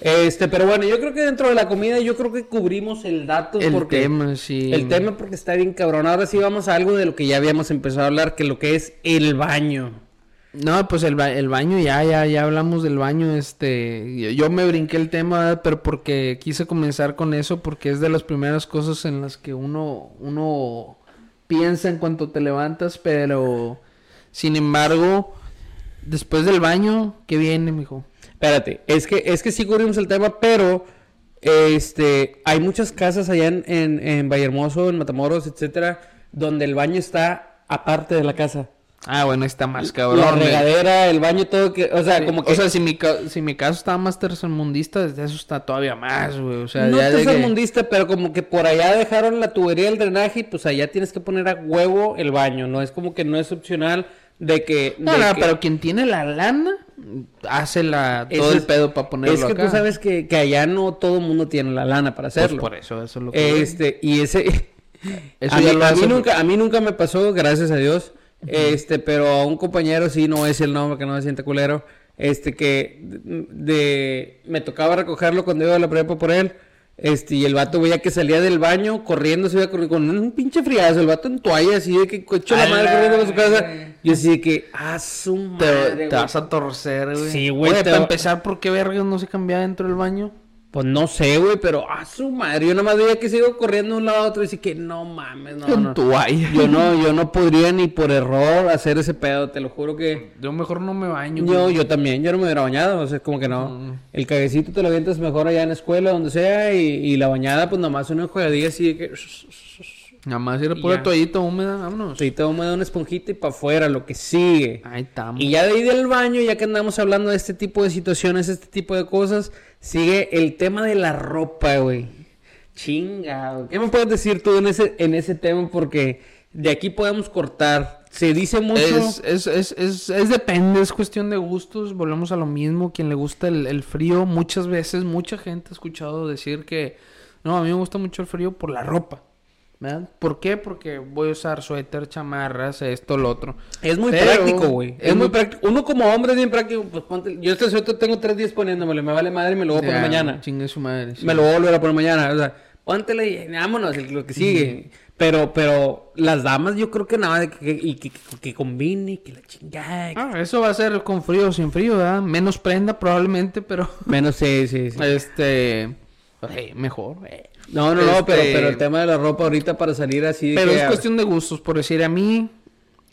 Este, pero bueno, yo creo que dentro de la comida, yo creo que cubrimos el dato. El porque, tema, sí. El tema porque está bien cabrón. Ahora sí vamos a algo de lo que ya habíamos empezado a hablar, que lo que es el baño. No, pues el, ba- el baño, ya, ya, ya hablamos del baño, este, yo, yo me brinqué el tema, pero porque quise comenzar con eso, porque es de las primeras cosas en las que uno, uno piensa en cuanto te levantas, pero, sin embargo, después del baño, ¿qué viene, mijo? Espérate, es que, es que sí cubrimos el tema, pero este hay muchas casas allá en, en, en Vallehermoso, en Matamoros, etcétera, donde el baño está aparte de la casa. Ah, bueno, está más la cabrón. güey. regadera, el baño, todo que, o sea, como que O sea, si mi, ca- si mi caso estaba más tercermundista, desde eso está todavía más, güey, o sea, no ya de que- tercermundista, pero como que por allá dejaron la tubería del drenaje y pues allá tienes que poner a huevo el baño, no es como que no es opcional de que No, de no, que- pero quien tiene la lana hace la todo el pedo para ponerlo es que acá. tú sabes que, que allá no todo el mundo tiene la lana para Pues hacerlo. por eso, eso es lo que Este, y ese. Eso a, ya mí, lo a hace- mí nunca, a mí nunca me pasó, gracias a Dios. Este, pero a un compañero sí, no es el nombre, que no se siente culero. Este, que de, de- me tocaba recogerlo cuando iba a la prepa por él. Este, y el vato veía que salía del baño corriendo, se iba corriendo con un pinche friazo, el vato en toalla, así de que hecho la madre corriendo a su casa. Yo así de que, ah, su te, madre, te güey". vas a torcer, güey. Sí, güey, Oye, te para va- empezar, ¿por qué vergas no se cambia dentro del baño? Pues no sé, güey, pero a su madre. Yo nada más veía que sigo corriendo de un lado a otro y así que no mames, no, no. Yo no, yo no podría ni por error hacer ese pedo, te lo juro que. Yo mejor no me baño. Yo, güey. yo también, yo no me hubiera bañado, o sea, como que no. El caguecito te lo avientas mejor allá en la escuela, donde sea, y, y la bañada, pues nomás una jugadilla así de que. Nada más era pura toallita húmeda, vámonos. Ahorita vamos a dar una esponjita y para afuera, lo que sigue. Ahí estamos. Y ya de ahí del baño, ya que andamos hablando de este tipo de situaciones, este tipo de cosas, sigue el tema de la ropa, güey. Chinga, güey. ¿Qué me puedes decir tú en ese, en ese tema? Porque de aquí podemos cortar. Se dice mucho. Es, es, es, es, es depende, es cuestión de gustos. Volvemos a lo mismo. Quien le gusta el, el frío, muchas veces, mucha gente ha escuchado decir que no, a mí me gusta mucho el frío por la ropa. ¿Verdad? ¿Por qué? Porque voy a usar suéter, chamarras, esto, lo otro. Es muy Pero- práctico, güey. Es, es muy práctico. Uno como hombre es bien práctico. Pues ponte. Yo este suéter tengo tres días poniéndomelo. Me vale madre y me lo voy a poner Ya, mañana. Chingue su madre. sí. Me lo voy a volver a poner mañana. O sea, póntelo y vámonos, lo que sigue. Pero, pero las damas yo creo que nada que, y que, que, que combine, que la chingada. que- Ah, eso va a ser con frío o sin frío, ¿verdad? Menos prenda probablemente, pero... Menos sí, sí, sí. Este... eh, mejor, eh. No, no, no, Este- pero, pero el tema de la ropa ahorita para salir así. Pero que es cuestión de gustos, por decir, a mí,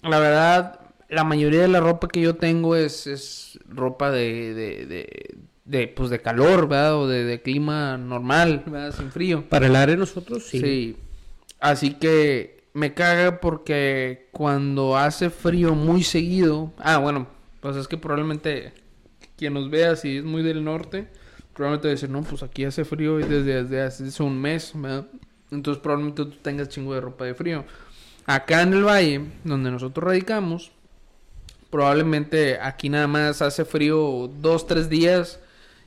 la verdad, la mayoría de la ropa que yo tengo es, es ropa de, de, de, de, pues de calor, ¿verdad? O de, de clima normal, ¿verdad? Sin frío. Para el área nosotros sí. Sí. Así que me caga porque cuando hace frío muy seguido, ah, bueno, pues es que probablemente quien nos vea, si es muy del norte, probablemente decir, no, pues aquí hace frío y desde, desde hace un mes, ¿verdad? Entonces probablemente tú tengas chingo de ropa de frío. Acá en el valle, donde nosotros radicamos, probablemente aquí nada más hace frío dos, tres días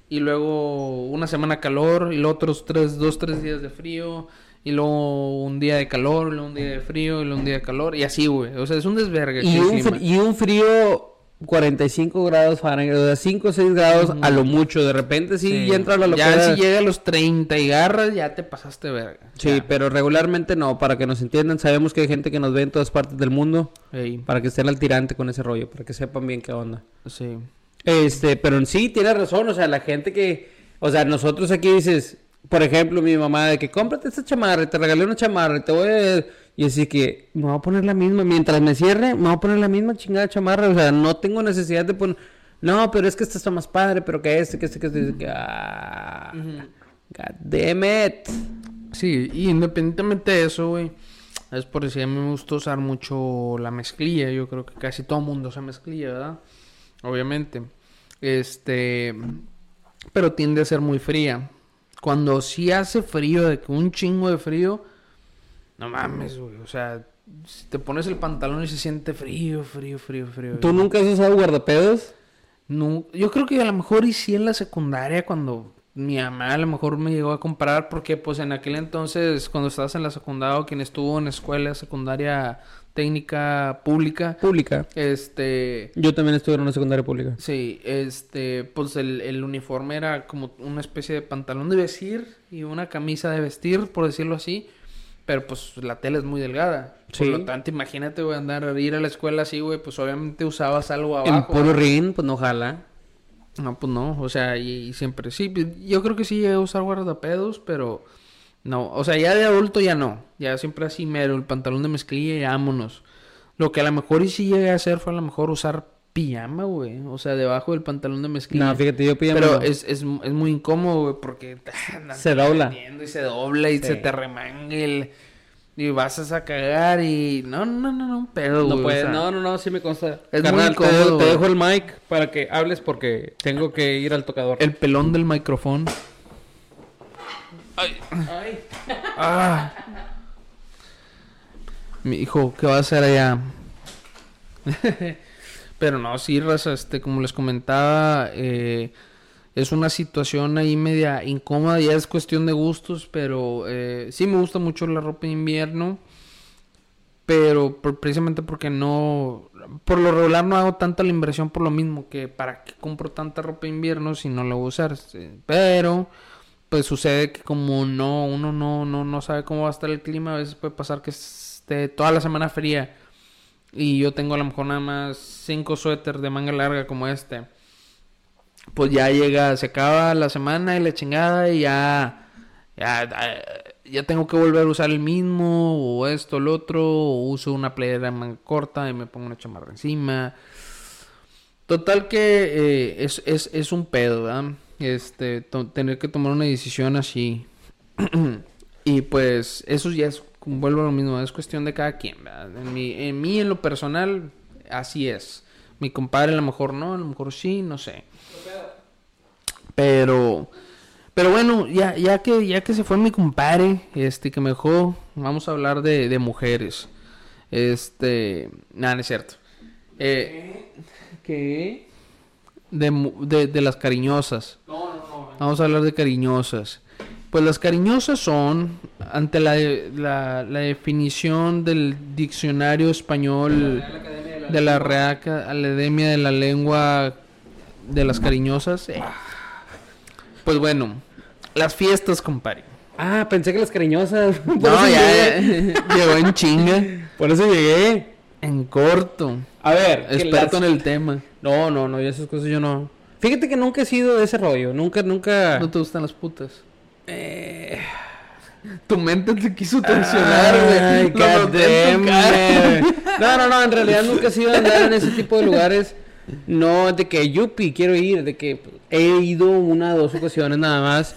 y luego una semana calor y luego otros tres, dos, tres días de frío y luego un día de calor, y luego un día de frío y luego un día de calor y así, güey. O sea, es un desvergue. Y un, y un frío 45 grados Fahrenheit, o sea, 5 o 6 grados a lo mucho. De repente sí, Sí. ya entra la Ya locura. si llega a los 30 y garras, ya te pasaste verga. Sí, Ya. pero regularmente no, para que nos entiendan, sabemos que hay gente que nos ve en todas partes del mundo, Ey, para que estén al tirante con ese rollo, para que sepan bien qué onda. sí. Este, pero en sí tienes razón, o sea, la gente que, o sea, nosotros aquí dices, por ejemplo, mi mamá de que cómprate esta chamarra, y te regalé una chamarra, y te voy a... Y así que me voy a poner la misma, mientras me cierre, me voy a poner la misma chingada chamarra, o sea, no tengo necesidad de poner... No, pero es que esta está más padre, pero que este, que este, que este, que... Ah, God damn it. Sí, y independientemente de eso, güey, es por decir, a mí me gusta usar mucho la mezclilla. Yo creo que casi todo mundo usa mezclilla, ¿verdad? Obviamente. Este. Pero tiende a ser muy fría. Cuando sí hace frío, de que un chingo de frío, no mames, güey. O sea, si te pones el pantalón y se siente frío, frío, frío, frío. ¿Tú nunca has usado guardapedos? No, yo creo que a lo mejor y sí en la secundaria cuando mi mamá a lo mejor me llegó a comprar porque pues en aquel entonces cuando estabas en la secundaria o quien estuvo en escuela secundaria técnica pública, Pública. este, Yo también estuve en una secundaria pública. sí, este, pues el, el uniforme era como una especie de pantalón de vestir y una camisa de vestir, por decirlo así. Pero pues la tela es muy delgada. Sí. Por lo tanto, imagínate, güey, andar, ir a la escuela así, güey, pues obviamente usabas algo En abajo. puro rin, pues no jala. No, pues no, o sea, y, y siempre sí, yo creo que sí llegué a usar guardapedos, pero no, o sea, ya de adulto ya no, ya siempre así mero, el pantalón de mezclilla y vámonos. Lo que a lo mejor y sí llegué a hacer fue a lo mejor usar pijama, güey, o sea, debajo del pantalón de mezclilla. No, fíjate, yo pijama Pero no. es, es, es muy incómodo, güey, porque Se dobla. Y se dobla y Sí. se te remanga el- Y vas a cagar y... No, no, no, no, pero... No güey, o puedes, sea, no, no, no, sí me consta. es Carnal, muy te, dejo- incómodo, te dejo el mic para que hables porque tengo que ir al tocador. El pelón del micrófono. Ah. Mi hijo, ¿qué va a hacer allá? Pero no, sí, raza, este, como les comentaba, eh, es una situación ahí media incómoda, ya es cuestión de gustos, pero eh, sí me gusta mucho la ropa de invierno, pero precisamente porque no, por lo regular no hago tanta la inversión por lo mismo, que para qué compro tanta ropa de invierno si no la voy a usar, Sí, pero pues sucede que como no, uno no, no, no sabe cómo va a estar el clima, a veces puede pasar que esté toda la semana fría. Y yo tengo a lo mejor nada más cinco suéteres de manga larga como este. Pues ya llega, se acaba la semana y la chingada y ya, ya, ya, tengo que volver a usar el mismo o esto, el otro, o uso una playera de manga corta y me pongo una chamarra encima. Total que eh, es, es, es un pedo, ¿verdad? Este, tener que tomar una decisión así. y pues eso ya es, vuelvo a lo mismo, es cuestión de cada quien, ¿verdad? En, mi, en mí, en lo personal, así es. Mi compadre a lo mejor no, a lo mejor sí, no sé. Pero, pero bueno, ya, ya que, ya que se fue mi compadre, este, que me dejó, vamos a hablar de, de mujeres. Este, nada, no es cierto. Eh, ¿Qué? De, mu- de, de las cariñosas. Vamos a hablar de cariñosas. Pues las cariñosas son, ante la, la, la definición del diccionario español de la Real Academia de la Lengua de las Cariñosas, eh, pues bueno, las fiestas, compadre. Ah, pensé que las cariñosas. Por No, ya llegué. eh, llegó en chinga, Por eso llegué. en corto, A ver, experto las- en el tema. No, no, no, y esas cosas yo no. Fíjate que nunca he sido de ese rollo. Nunca, nunca. ¿No te gustan las putas? Eh, Tu mente te quiso tensionar, Ay, güey. No, no, no, en realidad nunca he sido de andar en ese tipo de lugares. No, de que yupi, quiero ir, de que he ido una o dos ocasiones nada más.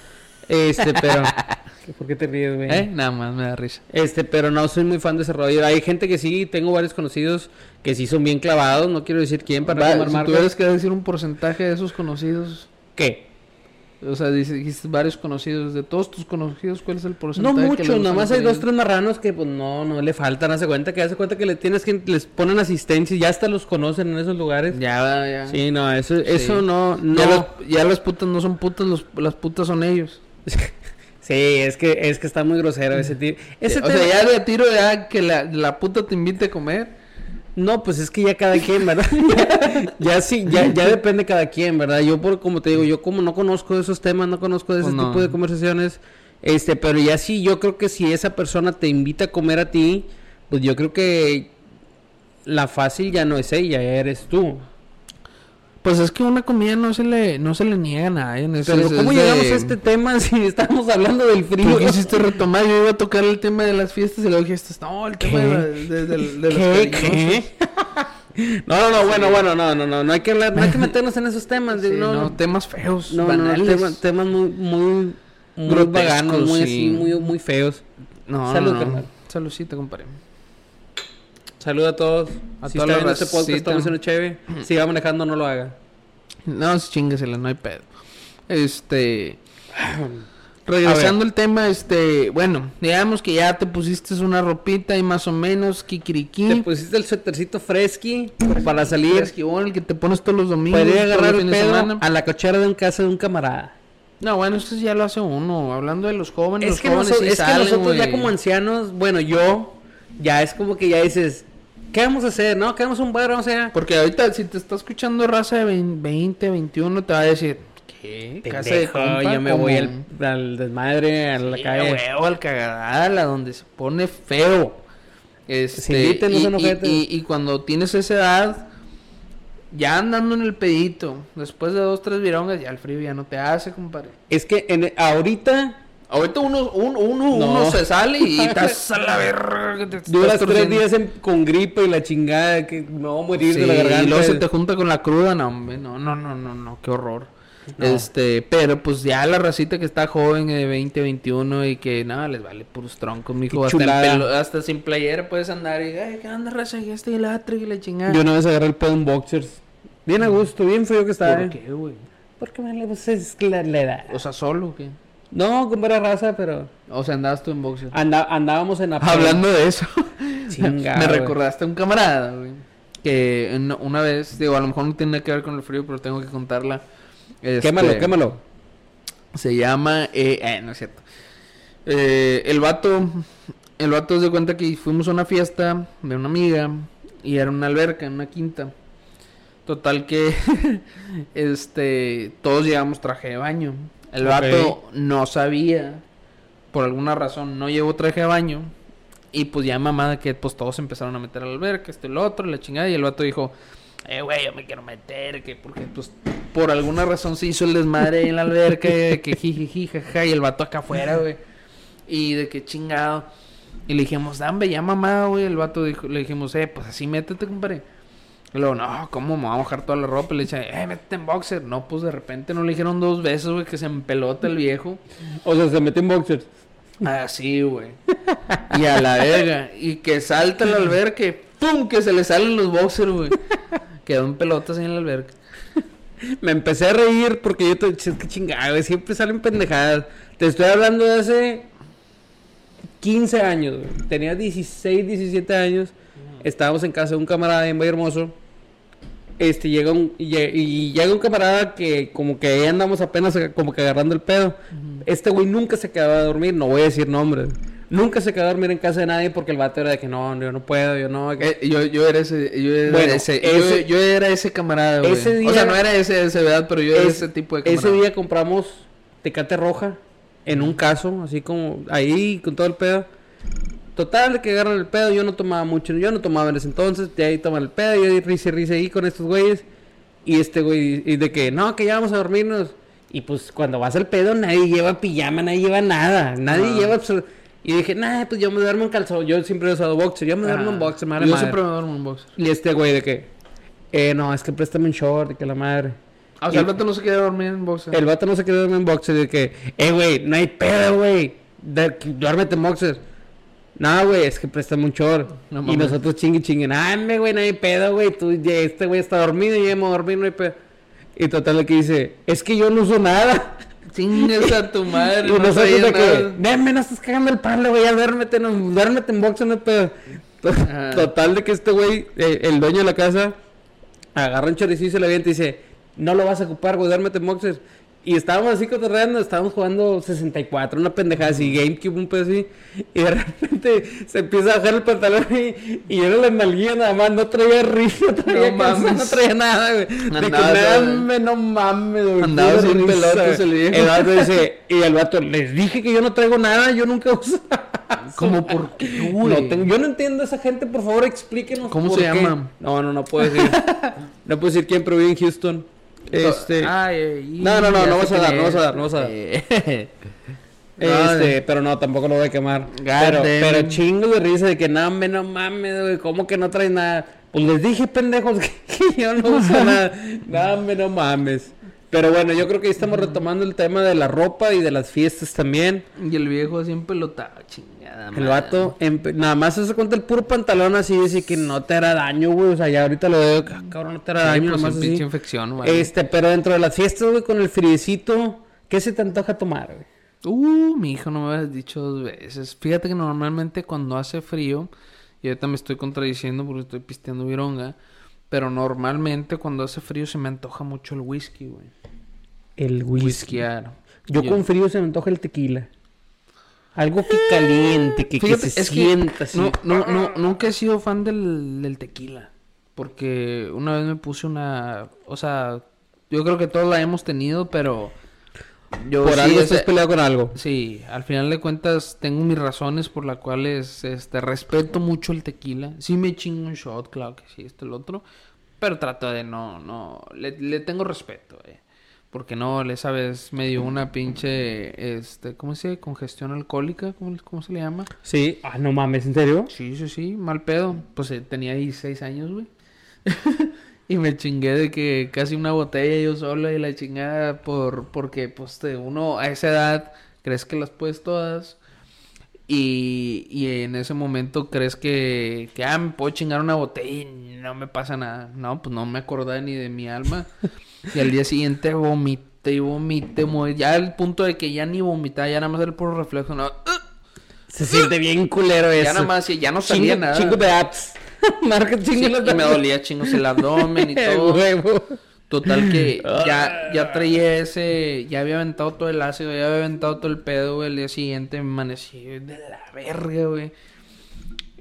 Este, pero. ¿Por qué te ríes, güey? ¿Eh? Nada más me da risa. Este, pero no soy muy fan de ese rollo. Hay gente que sí, tengo varios conocidos que sí son bien clavados, no quiero decir quién para Va, no si tuvieras que decir un porcentaje de esos conocidos, ¿Qué? o sea, dijiste varios conocidos, de todos tus conocidos, ¿cuál es el No porcentaje? le mucho, nomás los hay dos, tres marranos que pues no, no le faltan, hace cuenta que hace cuenta que le tienes que les ponen asistencia y ya hasta los conocen en esos lugares. Ya, ya. Sí, no, eso, eso no, no. Ya, las, ya las putas no son putas, los- las putas son ellos. Sí, es que, es que está muy grosero ese tío. Ese o sea, ya de tiro ya que la, la puta te invite a comer. No, pues es que ya cada quien, ¿verdad? ya sí, ya, ya depende cada quien, ¿verdad? Yo por como te digo, yo como no conozco esos temas, no conozco ese Pues no. tipo de conversaciones, este, pero ya sí, yo creo que si esa persona te invita a comer a ti, pues yo creo que la fácil ya no es ella, ya eres tú. Pues es que una comida no se le, no se le niega a nadie. en ese- Pero ¿cómo de- llegamos a este tema si estamos hablando del frío? Tú quisiste retomar, yo iba a tocar el tema de las fiestas y luego dijiste, no, el tema ¿Qué? de, de- de- de los ¿Qué? cariñosos". ¿Qué? No, no, no, bueno, bueno, no, no, no, no hay que hablar, no hay que meternos en esos temas, Sí, no, no, no, temas feos, no, no, banales. tema- temas muy, muy, muy Grotescos, vaganos, muy sí. así, muy, muy feos. No, Salud, no, no. Saludcita, compadre. Salud a todos. A si toda está viendo este podcast, tómese una chévere. Si va manejando, no lo haga. No, chinguesela, no hay pedo. Este. Regresando al tema, este. Bueno, digamos que ya te pusiste una ropita y más o menos, kikiriki. Te pusiste el suétercito fresqui para salir. esquivón, el que te pones todos los domingos. Podría todos agarrar los el pedo a la cochera de un casa de un camarada. No, bueno, esto ya lo hace uno. Hablando de los jóvenes, Es los que, jóvenes noso- sí es que nosotros ya como ancianos, bueno, yo, ya es como que ya dices, ¿qué vamos a hacer? ¿No? ¿Qué vamos a un bar? Vamos a... Porque ahorita, si te está escuchando raza de 20, 21, te va a decir, ¿qué? Casa de compa, yo me como- voy al, al desmadre, a la Sí, calle. huevo, al cagadal, a donde se pone feo. Este, inviten, no y, y- y- y cuando tienes esa edad, ya andando en el pedito, después de dos, tres virongas, ya el frío ya no te hace, compadre. Es que en, ahorita Ahorita uno, un- uno, No. uno se sale y estás a la verga. duras tres días en- con gripe y la chingada, que a morir Sí, de la garganta. y luego se te junta con la cruda, no, hombre, no, no, no, no, no, qué horror. No. Este, pero pues ya la racita que está joven de 20, 21 y que nada, les vale puros troncos, mijo. Hasta, pelo- hasta sin playera puedes andar y, ay, ¿qué onda, raza? Ya estoy el atre y la chingada. Yo una vez agarré el pedo en boxers. Bien a gusto, bien frío que estaba. ¿Por eh. qué, güey? Porque me pues, es la, la edad. O sea, solo, ¿o ¿qué? No, con buena raza, pero O sea, andabas tú en boxeo. anda- andábamos en la Hablando de eso, Chinga, me güey. recordaste a un camarada, güey. Que una vez, digo, a lo mejor no tiene nada que ver con el frío, pero tengo que contarla. Este, Quémalo, quémalo. Se llama. Eh, eh, no es cierto. Eh, el vato. El vato se cuenta que fuimos a una fiesta de una amiga. Y era una alberca, en una quinta. Total que. este. Todos llevamos traje de baño. El vato no sabía. Por alguna razón no llevó traje de baño. Y pues ya mamada que pues todos empezaron a meter a la alberca, esto y lo otro, y la chingada. Y el vato dijo, eh, güey, yo me quiero meter, que porque pues por alguna razón se hizo el desmadre en la alberca, de que jijiji, jaja, y el vato acá afuera, güey. Y de que chingado. Y le dijimos, dame, ya mamá, güey. El vato dijo, le dijimos, eh, pues así métete, compadre. Y luego, no, ¿cómo me voy a mojar toda la ropa? Y le dije, eh, métete en boxer. No, pues de repente no le dijeron dos veces, güey, que se empelota el viejo. O sea, se metió en boxers. Así, güey. Y a la verga. Y que salta al alberca y ¡pum! Que se le salen los boxers, güey. Quedó en pelotas ahí en la alberca. Me empecé a reír porque yo te es que chingada, güey, siempre salen pendejadas. Te estoy hablando de hace 15 años, güey. Tenía 16, 17 años. Estábamos en casa de un camarada en Valle Hermoso. Este llega un y, lle- y llega un camarada que como que ahí andamos apenas como que agarrando el pedo. Este güey nunca se quedaba a dormir, no voy a decir nombres. Nunca se quedó a dormir en casa de nadie porque el vato era de que no, yo no puedo, yo no. que- Eh, yo, yo era ese, yo era Bueno, ese, ese- yo, yo era ese camarada, güey. ese O sea, día- no era ese de esa edad, pero yo era Es- ese tipo de camarada. Ese día compramos tecate roja en un caso, así como ahí con todo el pedo. Total, de que agarran el pedo, yo no tomaba mucho, yo no tomaba en ese entonces, de ahí toman el pedo, yo risa y risa ahí con estos güeyes. Y este güey, y de que, no, que ya vamos a dormirnos. Y pues cuando vas al pedo, nadie lleva pijama, nadie lleva nada, nadie lleva Y dije, nah, pues yo me duermo en calzón, yo siempre he usado boxer, yo me duermo en Ah, boxer, madre Yo madre. siempre me duermo en boxer. Y este güey de que, eh, no, es que préstame un short, y que la madre. Ah, o sea, el vato no se quería dormir en boxer. El vato no se quedó en boxer de que, eh, güey, no hay pedo, güey. de, duérmete en boxers. No, güey, es que préstame un chor. No y nosotros chingue chingue. Ande, güey, no hay pedo, güey. Tú, este güey está dormido y ya me voy a dormir, no hay pedo. Y total, de que dice, es que yo no uso nada. Chingas a tu madre. Y no nosotros de que, nada. deme, no estás cagando el palo, güey, ya duérmete, no, duérmete en boxer, no hay pedo. Ajá. Total de que este güey, eh, el dueño de la casa, agarra un choricillo y se le avienta y dice, no lo vas a ocupar, güey, duérmete en boxers. Y estábamos así cotorreando, estábamos jugando 64, una pendejada así, GameCube, un pedo así. Y de repente se empieza a bajar el pantalón y, y era la nalguilla nada más, no traía risa, no traía No mames. no traía nada, güey. De que nada, no mames, güey. Andaba sin pelotas el viejo. El vato dice, y el vato, les dije que yo no traigo nada, yo nunca uso. ¿Cómo por qué, güey? No tengo- yo no entiendo a esa gente, por favor, explíquenos. ¿Cómo por se qué. llama? No, no, no puedo decir. no puedo decir quién, pero vive en Houston. Este. Ay, No, no, no, no vas a dar, no vas a dar, no vas a dar. Eh, Este, pero no, tampoco lo voy a quemar. Pero, pero chingo de risa de que no, me no mames, güey, ¿cómo que no traes nada? Pues les dije, pendejos, que yo no uso nada. No, me no mames. Pero bueno, yo creo que ahí estamos retomando el tema de la ropa y de las fiestas también. Y el viejo siempre lo estaba chingada. El vato, nada más se cuenta el puro pantalón así, dice que no te hará daño, güey. O sea, ya ahorita lo veo, que, ah, cabrón, no te hará Sí, daño, pues, nada más un así. pinche infección, vale. Este, pero dentro de las fiestas, güey, con el friecito, ¿qué se te antoja tomar, güey? Uh, mi hijo, no me habías dicho dos veces. Fíjate que normalmente cuando hace frío, y ahorita me estoy contradiciendo porque estoy pisteando vironga, pero normalmente cuando hace frío se me antoja mucho el whisky, güey. El Whiskear. Yo con frío se me antoja el tequila. Algo que caliente, que, que Fíjate, se que sienta así. no, no, no, nunca he sido fan del, del tequila. Porque una vez me puse una. O sea, yo creo que todos la hemos tenido, pero. Yo Por sí, algo estás peleado con algo. Sí, al final de cuentas tengo mis razones por las cuales este respeto mucho el tequila. Sí me chingo un shot, claro que sí, esto el otro, pero trato de no no le, le tengo respeto, eh. Porque no, le sabes medio una pinche este, ¿cómo se dice? congestión alcohólica, ¿cómo, cómo se le llama? Sí. Ah, no mames, ¿en serio? Sí, sí, sí, mal pedo. Pues eh, tenía 16 años, güey. y me chingué de que casi una botella yo solo y la chingada por porque pues te- uno a esa edad crees que las puedes todas y, y en ese momento crees que, que ah, me puedo chingar una botella y no me pasa nada. No, pues no me acordaba ni de mi alma. Y al día siguiente vomité y vomité, ya al punto de que ya ni vomitaba, ya nada más era el puro reflejo, no. Se siente bien culero eso. Ya nada más, ya no salía Chingo- nada. Chingo de apps. Marca Sí, chingo y me dolía chingos el abdomen y todo. huevo. Total que ya, ya traía ese, ya había aventado todo el ácido, ya había aventado todo el pedo, güey. El día siguiente me amanecí de la verga, güey.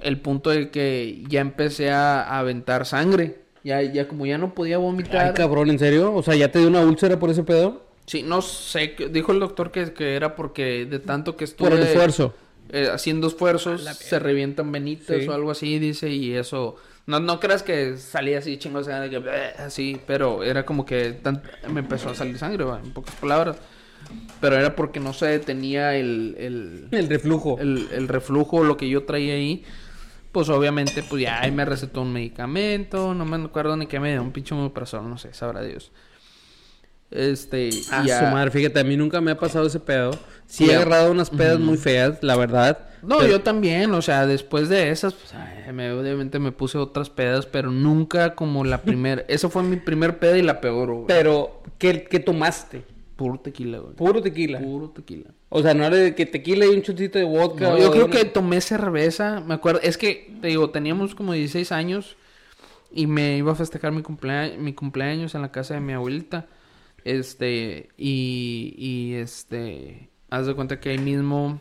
El punto de que ya empecé a, a aventar sangre. Ya, ya como ya no podía vomitar. Ay, cabrón, ¿en serio? O sea, ¿ya te dio una úlcera por ese pedo? Sí, no sé, que- dijo el doctor que, que era porque de tanto que estuve... Por el esfuerzo. eh, haciendo esfuerzos se revientan venitas Sí. o algo así, dice, y eso... No, no creas que salía así chingos, o sea, de que, "Bleh", así, pero era como que tan- me empezó a salir sangre, va, en pocas palabras. Pero era porque no se detenía el, el, El reflujo. el, el reflujo, lo que yo traía ahí. Pues obviamente, pues ya ahí me recetó un medicamento, no me acuerdo ni qué me dio, un pinche omeprazol, no sé, sabrá Dios. Este, Ah, ya- su madre, fíjate, a mí nunca me ha pasado ese pedo. Sí he agarrado unas pedas muy feas, la verdad. No, Pero- yo también, o sea, después de esas, pues, ay, me- obviamente me puse otras pedas, pero nunca como la primera. Esa fue mi primer peda y la peor, güey. Pero, ¿qué, qué tomaste? Puro tequila, güey. Puro tequila. Puro tequila. O sea, no era de que tequila y un chutito de vodka. No, yo creo que tomé cerveza, me acuerdo, es que, te digo, teníamos como 16 años y me iba a festejar mi cumpleaños, mi cumpleaños en la casa de mi abuelita. Este, y, y este, haz de cuenta que ahí mismo,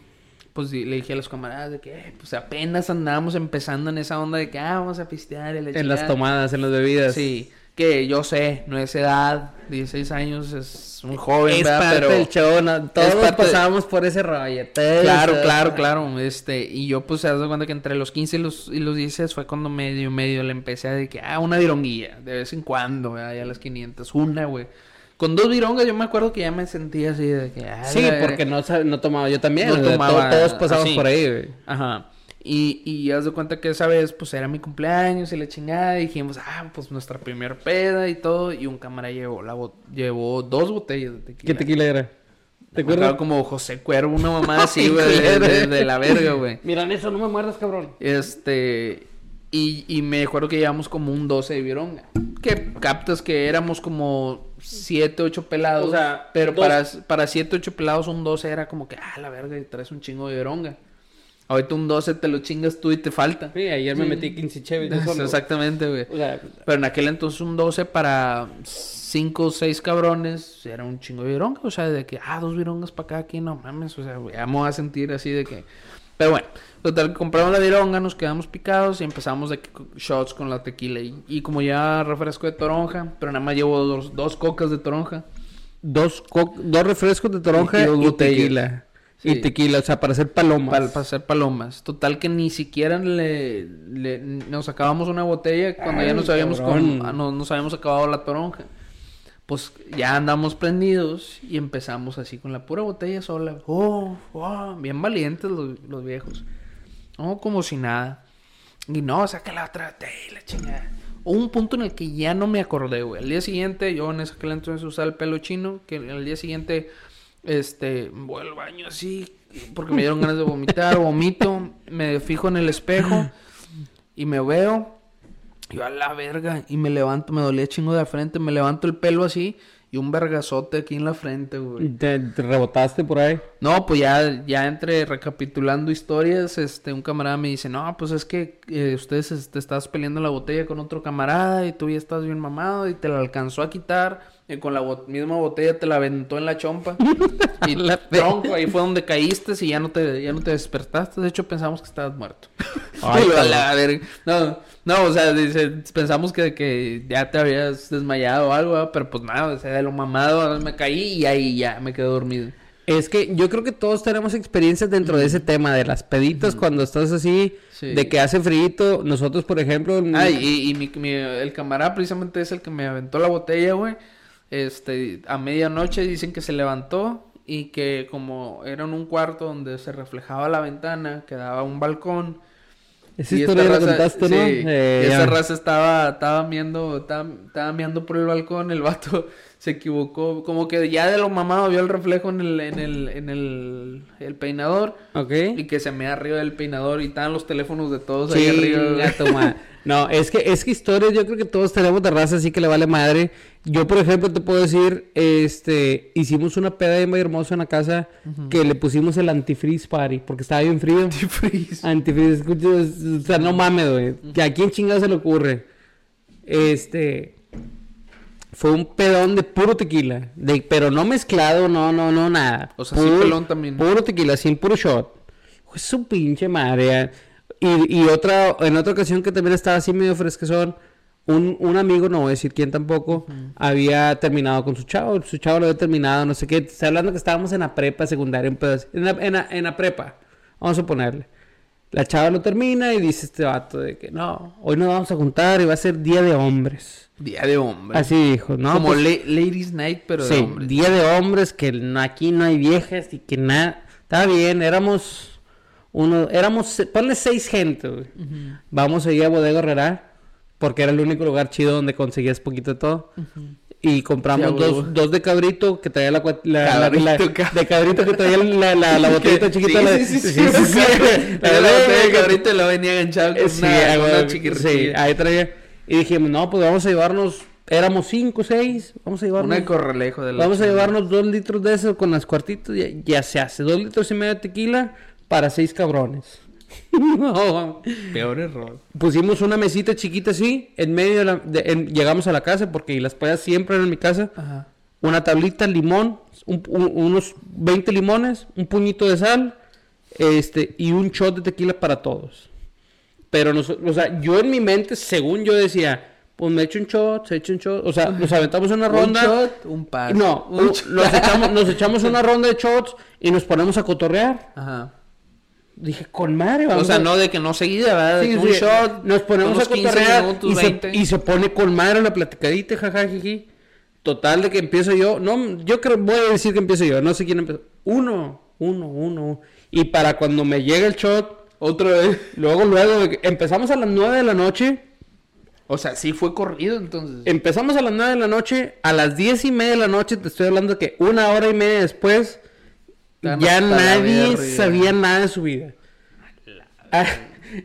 pues le dije a los camaradas de que, eh, pues apenas andábamos empezando en esa onda de que, ah, vamos a pistear y la En las chingada". tomadas, en las bebidas. Sí, que yo sé, no es edad, 16 años es un joven, Es ¿verdad? parte Pero... del show, ¿no? Todos parte- pasábamos por ese rollo. todos, Claro, todos. claro, claro. Este, y yo pues se das cuenta que entre los 15 y los, y los 16 fue cuando medio, medio le empecé a de que, ah, una vironguilla, de vez en cuando, ¿verdad? ya a las 500, una, güey. Con dos virongas yo me acuerdo que ya me sentía así de que, ah, Sí, porque no, no tomaba yo también. No o sea, to- tomaba todos pasamos así. por ahí, güey. Ajá. Y, y haz de cuenta que esa vez, pues era mi cumpleaños y la chingada. Y dijimos, ah, pues nuestra primer peda y todo. Y un cámara llevó, la bot- llevó dos botellas de tequila. ¿Qué tequila era? ¿Te acuerdas? como José Cuervo, una mamá así, güey, de, de- de la verga, güey. Mira eso, no me muerdas, cabrón. Este. Y, y me acuerdo que llevamos como un 12 de vironga. Que captas que éramos como 7, 8 pelados. O sea, pero dos- para, para 7, 8 pelados un 12 era como que, ah, la verga, y traes un chingo de vironga. Ahorita un 12 te lo chingas tú y te falta. Sí, ayer me metí 15 Chevy de solo. Exactamente, güey. O sea, Pero en aquel entonces un 12 para 5 o 6 cabrones era un chingo de vironga. O sea, de que, ah, dos virongas para cada quien, no mames. O sea, güey, voy a sentir así de que. Pero bueno, total, compramos la vironga, nos quedamos picados y empezamos de shots con la tequila. Y, y como ya refresco de toronja, pero nada más llevo dos, dos cocas de toronja. dos, co- dos refrescos de toronja Y y, dos botellas. tequila. Sí. Y tequila, o sea, para hacer palomas. Para, hacer palomas. Total que ni siquiera le, le- nos acabamos una botella cuando ya Ay, nos habíamos, com- ah, no- nos habíamos acabado la toronja. Pues ya andamos prendidos y empezamos así con la pura botella sola. Oh, oh, bien valientes los, los viejos. No, como si nada. Y no, saca la otra botella la chingada. Hubo un punto en el que ya no me acordé, güey. Al día siguiente, yo en ese entonces usaba el pelo chino, que al día siguiente, este, voy al baño así, porque me dieron ganas de vomitar, vomito, me fijo en el espejo y me veo, y yo a la verga, y me levanto, me dolía chingo de la frente, me levanto el pelo así, y un vergazote aquí en la frente, güey. Te, te rebotaste por ahí. No, pues ya, ya entre recapitulando historias, este, un camarada me dice, no, pues es que eh, ustedes este, te estás peleando la botella con otro camarada y tú ya estás bien mamado y te la alcanzó a quitar y con la misma botella te la aventó en la chompa y La tronco, ahí fue donde caíste y ya no te, ya no te despertaste, de hecho pensamos que estabas muerto. Ay, a la verga. no, no, o sea, dice, pensamos que, que ya te habías desmayado o algo, ¿verdad? pero pues nada, o sea, de lo mamado me caí y ahí ya me quedé dormido. Es que yo creo que todos tenemos experiencias dentro de ese tema de las peditas cuando estás así, Sí. de que hace frío. Nosotros, por ejemplo, Ah, y, y mi, mi- el camarada precisamente es el que me aventó la botella, güey. Este, a medianoche dicen que se levantó y que como era en un cuarto donde se reflejaba la ventana, que daba un balcón. esa y historia esta la raza- contaste, ¿no? sí, Eh, esa raza estaba, estaba viendo, estaba, estaba meando por el balcón, el vato se equivocó, como que ya de lo mamado vio el reflejo en el, en el, en el, el peinador. Ok. Y que se me arriba del peinador y estaban los teléfonos de todos ahí arriba. No, es que, es que historias, yo creo que todos tenemos de raza así que le vale madre. Yo, por ejemplo, te puedo decir, este, hicimos una peda bien muy hermosa en la casa que le pusimos el antifreeze party porque estaba bien frío. Antifreeze. Antifreeze, escucha, o sea, no mames, güey. Que a quién chingada se le ocurre. Este. Fue un pedón de puro tequila. De, pero no mezclado, no, no, no, nada. O sea, sí pelón también. Puro tequila, sin puro shot. Fue su pinche madre. Y, y otra, en otra ocasión que también estaba así medio fresquezón, un, un amigo, no voy a decir quién tampoco, había terminado con su chavo. Su chavo lo había terminado, no sé qué. Está hablando que estábamos en la prepa secundaria, un pedo así. En la, en la- en la prepa, vamos a ponerle. La chava lo termina y dice este vato de que no, hoy nos vamos a juntar y va a ser día de hombres. Día de hombre. Así dijo, ¿no? Como Pues, Ladies Night, pero de sí, hombres. día de hombres, que aquí no hay viejas y que nada. Está bien, éramos uno, éramos, ponle seis gente, güey. Vamos a ir a Bodega Herrera, porque era el único lugar chido donde conseguías poquito de todo. Y compramos Sí, dos, dos de cabrito que traía la, la, la- Cabrito, la- de cabrito que traía la, la, botellita chiquita. Sí, la- de cabrito la venía enganchada con Sí, una, una sí, ahí traía. Y dijimos, no, pues vamos a llevarnos, éramos cinco, seis, vamos a llevarnos. Una de correlejo de Vamos a llevarnos dos litros de eso con las cuartitas, ya, ya se hace. Dos litros y medio de tequila para seis cabrones. No, Peor error. Pusimos una mesita chiquita así, en medio de la... de- en- llegamos a la casa, porque las pedas siempre eran en mi casa. Ajá. Una tablita, limón, un- un- unos 20 limones, un puñito de sal, este, y un shot de tequila para todos. Pero, nos- o sea, yo en mi mente, según yo decía, pues me echo un shot, se echa un shot, o sea, nos aventamos una ronda. Un shot, un par. No, Un nos echamos, nos echamos una ronda de shots y nos ponemos a cotorrear. Ajá. Dije, con madre, vamos O sea, a- no de que no seguida, ¿verdad? De Sí, que sí, un shot. Nos ponemos a 15 cotorrear minutos, y, se, 20. y se pone con madre la platicadita, jajajiji. Total de que empiezo yo. No, yo creo, voy a decir que empiezo yo. No sé quién empezó. Uno, uno, uno. Y para cuando me llega el shot, Otra vez. luego, luego, empezamos a las nueve de la noche. O sea, sí fue corrido entonces. Empezamos a las 9 de la noche, a las 10 y media de la noche, te estoy hablando que una hora y media después, ya nadie sabía nada de su vida. Ah,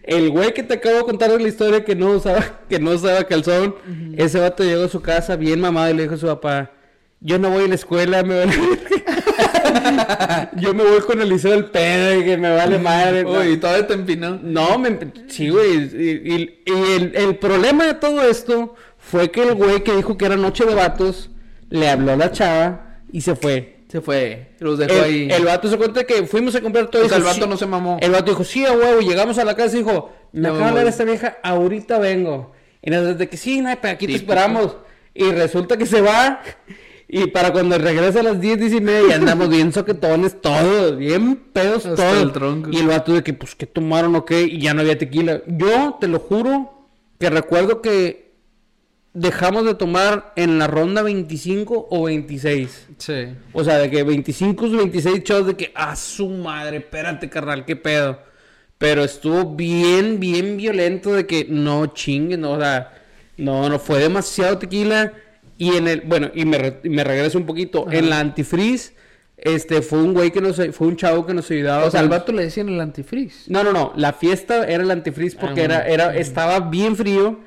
el güey que te acabo de contar la historia que no usaba, que no usaba calzón, ese vato llegó a su casa bien mamado y le dijo a su papá, yo no voy a la escuela, me vale Yo me voy con el liceo del pedo y que me vale madre. Uy, todavía te empinó. No, me, sí, güey. Y, y- y el, el problema de todo esto fue que el güey que dijo que era noche de vatos le habló a la chava y se fue. Se fue. Los dejó El, ahí. el vato se cuenta que fuimos a comprar todo O sea, el vato "Sí". no se mamó. El vato dijo, sí, a huevo. Llegamos a la casa y dijo, me me acaba de voy. esta vieja, ahorita vengo. Y nos de que sí, no, aquí te esperamos. Y resulta que se va. Y para cuando regresa a las 10, 10 y media, andamos bien soquetones todos, bien pedos Hasta todos. el tronco. Y el vato de que, pues, ¿qué tomaron o qué? Y ya no había tequila. Yo, te lo juro, que recuerdo que dejamos de tomar en la ronda 25 o 26. Sí. O sea, de que 25, 26 shows de que, ah, su madre, espérate, carnal, qué pedo. Pero estuvo bien, bien violento de que no chinguen, no, o sea, no, no fue demasiado tequila. Y en el, bueno, y me, re- me regreso un poquito, en la antifreeze, este, fue un güey que nos, fue un chavo que nos ayudaba. O sea, al vato le decían el antifreeze. no, no, no. La fiesta era el antifreeze porque Ah, era, era, estaba bien frío.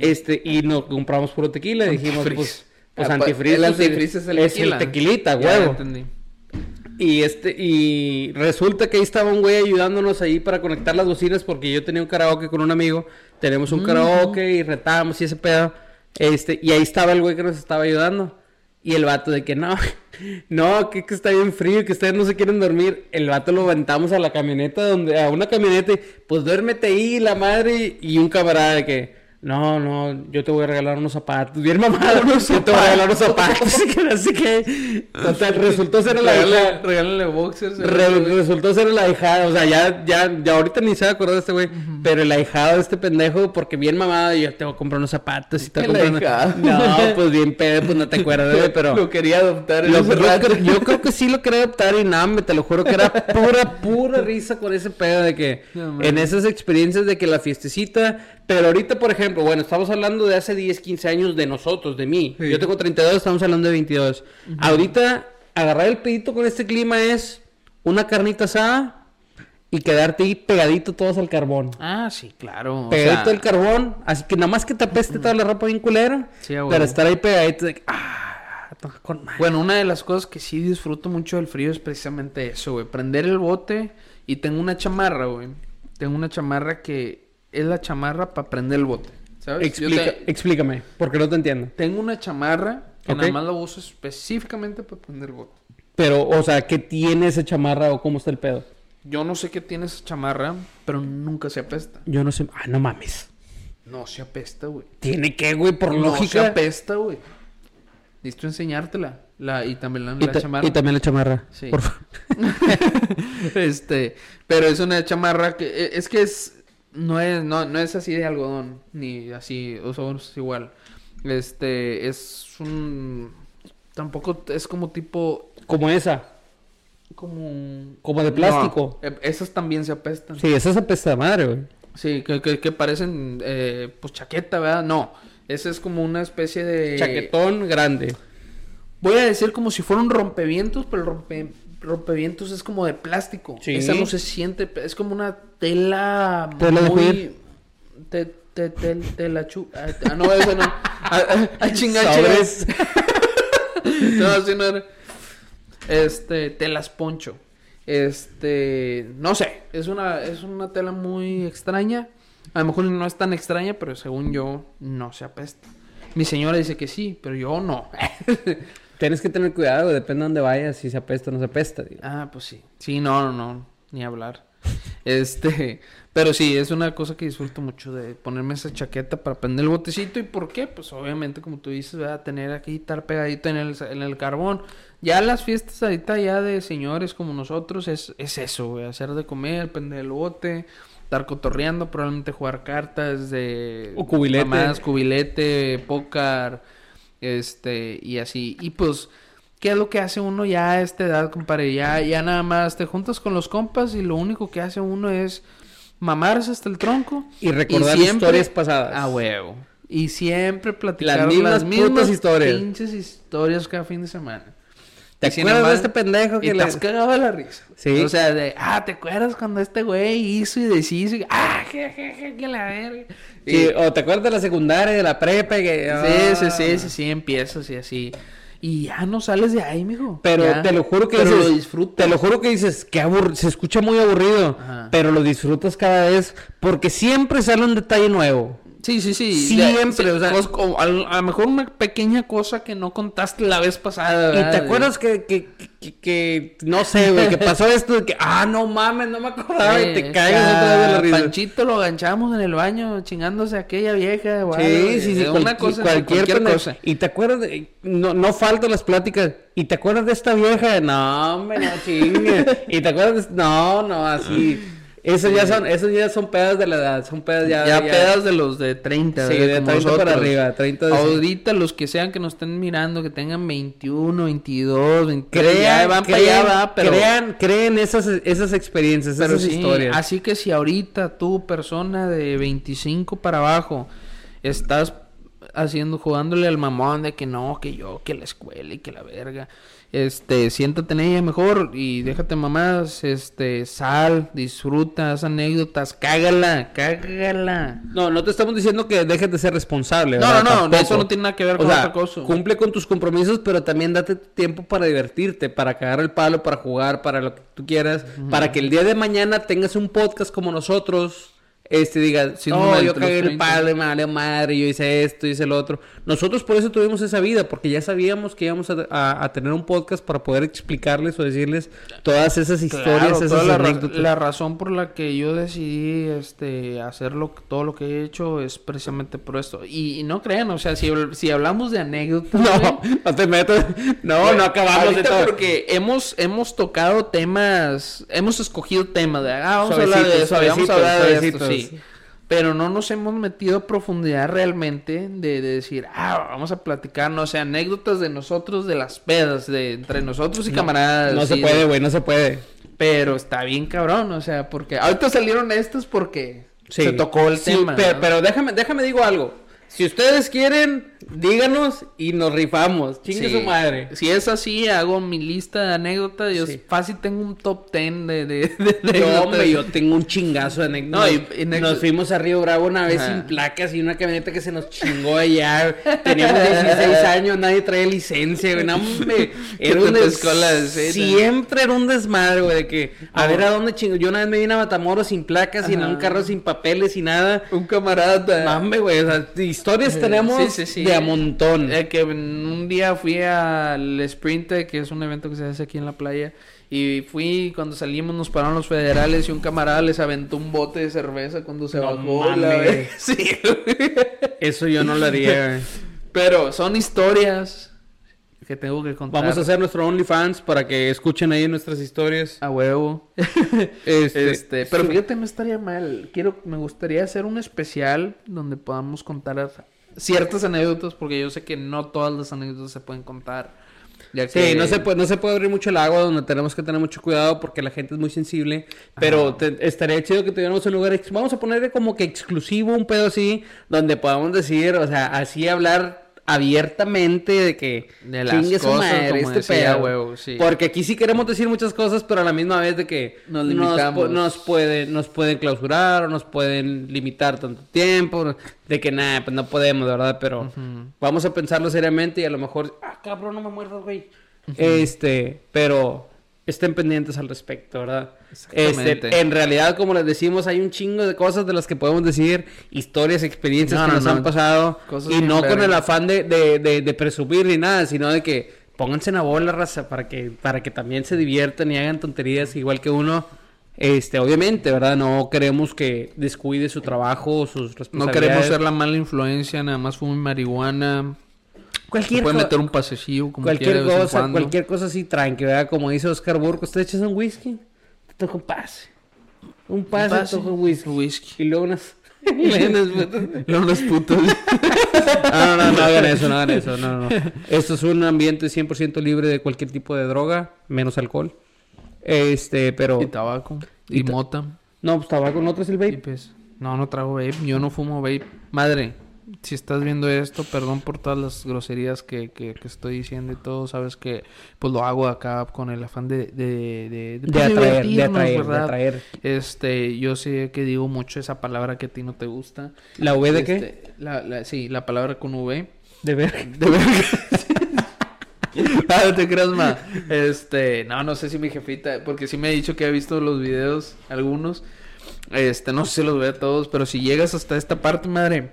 Este, y nos compramos puro tequila. Dijimos, Antifreeze. pues, pues Ah, antifreeze. el antifreeze es el tequila. tequilita, Ya huevo. entendí. Y este, y resulta que ahí estaba un güey ayudándonos ahí para conectar las bocinas porque yo tenía un karaoke con un amigo. Tenemos un karaoke y retábamos y ese pedo. Este, y ahí estaba el güey que nos estaba ayudando. Y el vato de que no, no, que, que está bien frío, que ustedes no se quieren dormir. El vato lo aventamos a la camioneta, donde, a una camioneta, y, pues duérmete ahí, la madre, y un camarada de que, no, no, yo te voy a regalar unos zapatos. Bien mamado, yo te voy a regalar unos zapatos. Así que, total, resultó ser la. Regálale, boxers. Re- resultó ser el ahijado, o sea, ya, ya, ya ahorita ni se va a acordar de este güey, pero el ahijado de este pendejo, porque bien mamado, yo te voy a comprar unos zapatos y te voy a El comprar una- ahijado. No, pues bien pedo, pues no te acuerdas, güey, pero... Lo quería adoptar en Lo- ese yo, rato. creo, yo creo que sí lo quería adoptar y nada, me te lo juro que era pura, pura risa con ese pedo de que No, en esas experiencias de que la fiestecita, pero ahorita, por ejemplo, bueno, estamos hablando de hace 10, 15 años de nosotros, de mí. Sí. Yo tengo 32, estamos hablando de 22. Ahorita, agarrar el pedito con este clima es una carnita asada y quedarte ahí pegadito todos al carbón. Ah, sí, claro. o Pegadito sea, al carbón, así que nada más que te apeste toda la ropa bien culera, Sí, pero estar ahí pegadito de que, ah, toca con madre. Bueno, una de las cosas que sí disfruto mucho del frío es precisamente eso, güey. Prender el bote y tengo una chamarra, güey. Tengo una chamarra que es la chamarra para prender el bote. ¿Sabes? Explica- te- Explícame, porque no te entiendo. tengo una chamarra que nada más la uso específicamente para prender el bote. Pero, o sea, ¿qué tiene esa chamarra o cómo está el pedo? Yo no sé qué tiene esa chamarra, pero nunca se apesta. Yo no sé. Ah, no mames. No se apesta, güey. ¿Tiene que, güey? Por no se lógica. apesta, güey. Listo enseñártela. La, y también la, Y, la ta- chamarra. y también la chamarra. Sí. Por favor. este, pero es una chamarra que e- es que es no es no, no es así de algodón ni así, o sea, es igual. Este, es un tampoco es como tipo Como esa. Como Como de plástico. No, e- esas también se apestan. Sí, esa es apesta de madre, güey. Sí, que, que, que parecen eh, pues chaqueta, ¿verdad? No, esa es como una especie de Chaquetón grande. Voy a decir como si fuera un rompevientos, pero el rompe, rompevientos es como de plástico. Sí. Esa no se siente, es como una tela Tela de muy... cuir. Te, te, te, tela chu... Ah, ah, no, esa no. Ah, ah, ah, chinga. No, así no era. Este, telas poncho. Este, no sé, es una, es una tela muy extraña. A lo mejor no es tan extraña, pero según yo, no se apesta. Mi señora dice que sí, pero yo no. Tienes que tener cuidado, depende de dónde vayas, si se apesta o no se apesta. digo. Ah, pues sí. Sí, no, no, no, ni hablar. Este, pero sí, es una cosa que disfruto mucho de ponerme esa chaqueta para prender el botecito. ¿Y por qué? Pues obviamente, como tú dices, va a tener aquí estar pegadito en el, en el carbón. Ya las fiestas ahorita ya de señores como nosotros es, es eso, güey, hacer de comer, prender el bote, estar cotorreando, probablemente jugar cartas de... O cubilete. mamadas, cubilete, póker, este, y así. Y pues... ¿Qué es lo que hace uno ya a esta edad, compadre? Ya, ya nada más te juntas con los compas y lo único que hace uno es mamarse hasta el tronco. Y recordar historias pasadas. A huevo. Y siempre platicar Las mismas putas historias. pinches historias cada fin de semana. ¿Te Y acuerdas de este pendejo Y que te le... has cagado de la risa. Sí. O sea, de, ah, ¿te acuerdas cuando este güey hizo y deshizo? Y, ah, je, je, je, que la verga. Sí, Y- o te acuerdas de la secundaria, de la prepa, y que... Sí, sí, ah. sí, sí, sí, empiezas y así. Y ya no sales de ahí, mijo. Pero Ya. te lo juro que Pero dices, lo disfrutas. Te lo juro que dices, que abur- se escucha muy aburrido, Ajá. pero lo disfrutas cada vez porque siempre sale un detalle nuevo. Sí, sí, sí. Siempre, o sea- o a, lo mejor una pequeña cosa que no contaste la vez pasada. Y ¿verdad? te De- acuerdas que, que, que, que- no sé, güey, que pasó esto de que, ah, no mames, no me acordaba y Eh, te cagas otra vez de la risa. Panchito lo ganchamos en el baño chingándose a aquella vieja. algo, Sí, sí, sí, eh, cual- una cosa, cualquier, cualquier, cosa. Y te acuerdas, de- no, no faltan las pláticas. ¿Y te acuerdas de esta vieja? No, hombre, no chingue. ¿Y te acuerdas? de- No, no, así. Esos ya son, esos ya son pedas de la edad, son pedas ya. Ya, pedas de los de 30. Sí, de Como 30 para nosotros. arriba, 30 de- Ahorita los que sean que nos estén mirando, que tengan 21, 22, 23, Crean, ya van para crean, allá, va, pero... crean, creen esas, esas experiencias, Pero esas sí, historias. así que si ahorita tú, persona de 25 para abajo, estás haciendo, jugándole al mamón de que no, que yo, que la escuela y que la verga, este, siéntate en ella mejor y déjate mamás, este, sal, disfruta, haz anécdotas, cágala, cágala. No, no te estamos diciendo que dejes de ser responsable. No, ¿verdad? no, no, Tampoco. eso no tiene nada que ver O con sea, otra cosa. cumple con tus compromisos, pero también date tiempo para divertirte, para cagar el palo, para jugar, para lo que tú quieras, para que el día de mañana tengas un podcast como nosotros. Este diga, Siendo no, de yo cagué el 30". palo, me vale madre, yo hice esto, hice lo otro. Nosotros por eso tuvimos esa vida, porque ya sabíamos que íbamos a, a- a tener un podcast para poder explicarles o decirles todas esas historias, Claro, esas toda la, anécdotas. la razón por la que yo decidí este hacer lo, todo lo que he hecho es precisamente por esto. Y, y no crean, o sea, si, si hablamos de anécdotas, No, no te metas. No, no acabamos de todo. porque hemos, hemos tocado temas, hemos escogido temas de, ah, vamos a hablar de eso, vamos a suavecitos, hablar de esto. Sí. Pero no nos hemos metido a profundidad realmente de, de decir, ah, vamos a platicar, no sé, anécdotas de nosotros, de las pedas, de entre nosotros y camaradas. No se puede, de- güey, no se puede. Pero está bien cabrón, o sea, porque ahorita salieron estos porque Sí. se tocó el Sí, tema. pe- ¿no? Pero, déjame, déjame digo algo. Si ustedes quieren, díganos y nos rifamos. Chingue Sí. su madre. Si es así, hago mi lista de anécdotas. Yo Sí. fácil tengo un top 10 de, de, de Yo, hombre, yo tengo un chingazo de anécdotas. No, y- y nos fuimos a Río Bravo una vez Ajá. sin placas y una camioneta que se nos chingó allá. Teníamos 16 años, nadie traía licencia, güey. No, hombre. Era un des-. Siempre era un desmadre, güey, de que a No. ver a dónde chingo. Yo una vez me vine a Matamoros sin placas, sin un carro sin papeles y nada. Un camarada. Mame, güey, o sea, historias tenemos Sí, sí, sí. De a montón. Eh, que un día fui al Sprint, que es un evento que se hace aquí en la playa. Y fui, cuando salimos nos pararon los federales y un camarada les aventó un bote de cerveza cuando se No bajó. la. Sí. Eso yo no lo haría, güey. Pero son historias que tengo que contar. Vamos a hacer nuestro OnlyFans para que escuchen ahí nuestras historias. a huevo. Este, Este, pero fíjate, no estaría mal. Quiero, me gustaría hacer un especial donde podamos contar ciertas anécdotas, porque yo sé que no todas las anécdotas se pueden contar. Ya Sí, no se puede, no se puede abrir mucho el agua donde tenemos que tener mucho cuidado porque la gente es muy sensible. Pero te- estaría chido que tuviéramos un lugar, vamos a ponerle como que exclusivo, un pedo así, donde podamos decir, o sea, así hablar abiertamente de que De las chingue su cosas, madre, como este decía, pedo. huevo, sí. Porque aquí sí queremos decir muchas cosas, pero a la misma vez de que Nos limitamos. nos, puede, nos pueden clausurar o nos pueden limitar tanto tiempo, de que nada, pues no podemos, ¿verdad? Pero vamos a pensarlo seriamente y a lo mejor, ah, cabrón, no me muerdas, güey. Este, pero estén pendientes al respecto, ¿verdad? Exactamente. Este, en realidad, como les decimos, hay un chingo de cosas de las que podemos decir, historias, experiencias No, que no, nos no. han pasado, Cosas y no con el afán de, de, de, de presumir ni nada, sino de que pónganse en la bola, raza, para que, para que también se diviertan y hagan tonterías igual que uno. Este, obviamente, ¿verdad? No queremos que descuide su trabajo o sus No responsabilidades. queremos ser la mala influencia, nada más fumen marihuana. Cualquier Se puede co- meter un pasecillo como cualquier quiera de vez en cosa, cualquier cosa así tranqui, ¿verdad? Como dice Oscar Burgos, ¿te echas un whisky? Te toca un pase. Un pase, te pase, toca un whisky. whisky. Y luego unas... los putos. No, no, no, no hagan eso, no hagan eso, no, no. Esto es un ambiente 100% libre de cualquier tipo de droga, menos alcohol. Este, pero... y tabaco. Y Y, ta- mota. No, pues tabaco, ¿no traes el vape? pues, no, no trago vape. Yo no fumo vape. Madre, Si estás viendo esto, perdón por todas las groserías que, que, que estoy diciendo y todo. Sabes que pues lo hago acá con el afán de... De, de, De atraer, de atraer, de atraer. Este, yo sé que digo mucho esa palabra que a ti no te gusta. ¿La V de qué? Este, La, la, sí, la palabra con V. De ver. De verga. Ah, no te creas, ma. Este, no, no sé si mi jefita, porque sí me ha dicho que ha visto los videos, algunos. Este, no sé si los ve a todos, pero si llegas hasta esta parte, madre,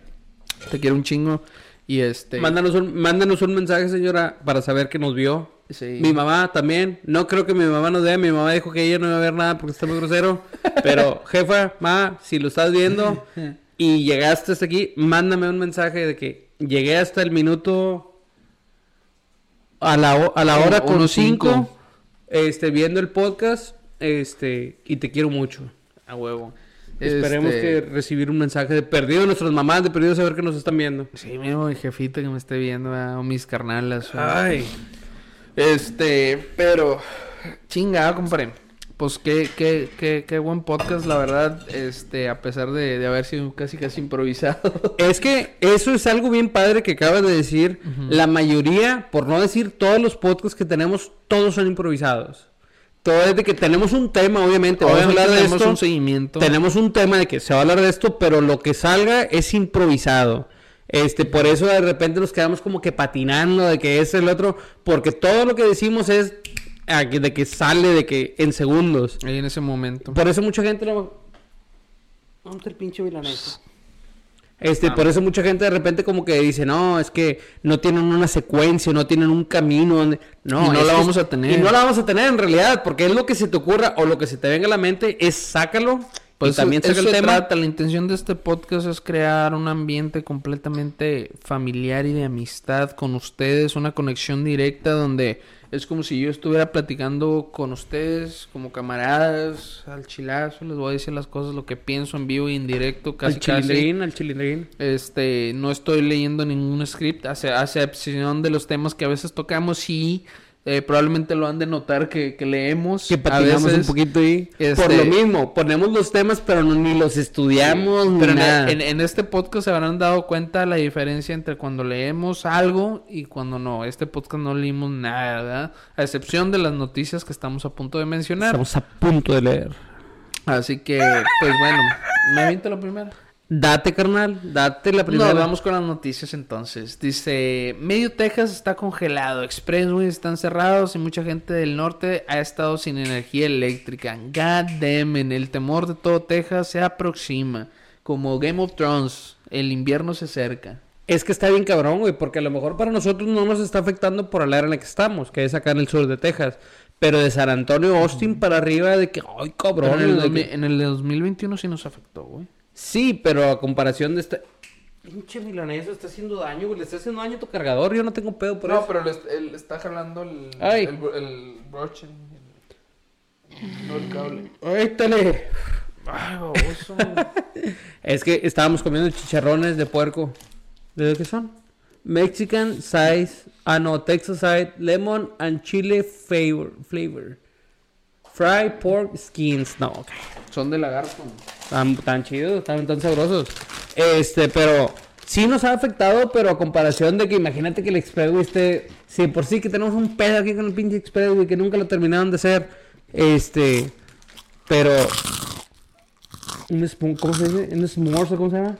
te quiero un chingo. Y este. Mándanos un, mándanos un mensaje, señora, para saber que nos vio. sí. Mi mamá también. No creo que mi mamá nos vea. Mi mamá dijo que ella no iba a ver nada porque está muy grosero. Pero, jefa, ma, si lo estás viendo y llegaste hasta aquí, mándame un mensaje de que llegué hasta el minuto a la, a la hora con uno cinco, cinco. este, viendo el podcast, este, y te quiero mucho. A huevo. Esperemos Este, que recibir un mensaje de perdido de nuestras mamás, de perdido saber que nos están viendo. Sí, mismo mi jefita que me esté viendo, ¿verdad? o mis carnalas. Ay. Este, pero. Chingada, compadre. Pues qué, qué, qué, qué buen podcast, la verdad. Este, a pesar de, de haber sido casi casi improvisado. Es que eso es algo bien padre que acabas de decir. La mayoría, por no decir todos los podcasts que tenemos, todos son improvisados. Todo es de que tenemos un tema, obviamente. Vamos a hablar de tenemos esto. un seguimiento. Tenemos un tema de que se va a hablar de esto, pero lo que salga es improvisado. Este, por eso de repente nos quedamos como que patinando de que es el otro, porque todo lo que decimos es ah, de que sale de que en segundos. Ahí en ese momento. Por eso mucha gente. ¿Dónde está el pinche milanesa? Este, Ah. por eso mucha gente de repente como que dice, no, es que no tienen una secuencia, no tienen un camino donde... No, Y no la vamos a tener. Y no la vamos a tener en realidad, porque es lo que se te ocurra o lo que se te venga a la mente, es sácalo. Pues y también eso saca el se tema. trata. La intención de este podcast es crear un ambiente completamente familiar y de amistad con ustedes, una conexión directa donde es como si yo estuviera platicando con ustedes como camaradas, al chilazo, les voy a decir las cosas, lo que pienso en vivo y en directo, casi al casi. chilindrín, al chilindrín. Este, no estoy leyendo ningún script, a ce- a excepción de los temas que a veces tocamos y eh, probablemente lo han de notar que, que leemos. Que a patinamos veces. un poquito ahí. este- Por lo mismo, ponemos los temas, pero no- ni los estudiamos, ni Pero nada. en- en este podcast se habrán dado cuenta la diferencia entre cuando leemos algo y cuando no. Este podcast no leímos nada, ¿verdad? A excepción de las noticias que estamos a punto de mencionar. Estamos a punto de leer. Así que, pues bueno, me aviento la primera. Date, carnal, date la primera. No, vamos con las noticias entonces. Dice, medio Texas está congelado, expressways están cerrados y mucha gente del norte ha estado sin energía eléctrica. God damn, it, el temor de todo Texas se aproxima. Como Game of Thrones, el invierno se acerca. Es que está bien cabrón, güey, porque a lo mejor para nosotros no nos está afectando por el área en la que estamos, que es acá en el sur de Texas. Pero de San Antonio, Austin para arriba, de que, ay, cabrón. En, el de 2000 que- en el de 2021 sí nos afectó, güey. Sí, pero a comparación de esta... Pinche milanesa, está haciendo daño, güey. Le está haciendo daño a tu cargador. Yo no tengo pedo por eso. pero él, está jalando el, Ay. el, broche. No el cable. Ay, tale. Ay, baboso. Es que estábamos comiendo chicharrones de puerco. ¿De qué son? Mexican size, ah no, Texas side, lemon and chile flavor. flavor. Fried pork skins, no, ok. Son de lagarto. Tan, tan chidos, tan, tan sabrosos. Este, pero sí nos ha afectado, pero a comparación de que imagínate que el Expressway esté. Si por sí que tenemos un pedo aquí con el pinche Expressway que nunca lo terminaron de hacer. Este, pero. Un ¿Cómo se dice? ¿Un s'mores o cómo se llama?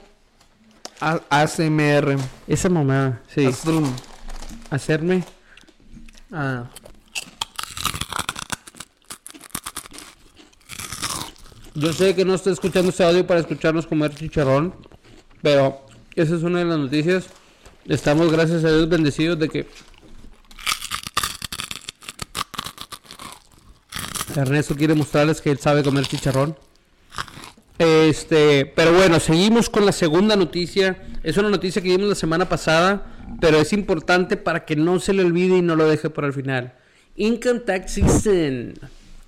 A- ASMR. Esa mamada, sí. Astrum. Hacerme. Ah. Yo sé que no estoy escuchando este audio para escucharnos comer chicharrón, pero esa es una de las noticias. Estamos, gracias a Dios, bendecidos de que Ernesto quiere mostrarles que él sabe comer chicharrón. Este, pero bueno, seguimos con la segunda noticia. Es una noticia que vimos la semana pasada, pero es importante para que no se le olvide y no lo deje para el final. Income Tax Season.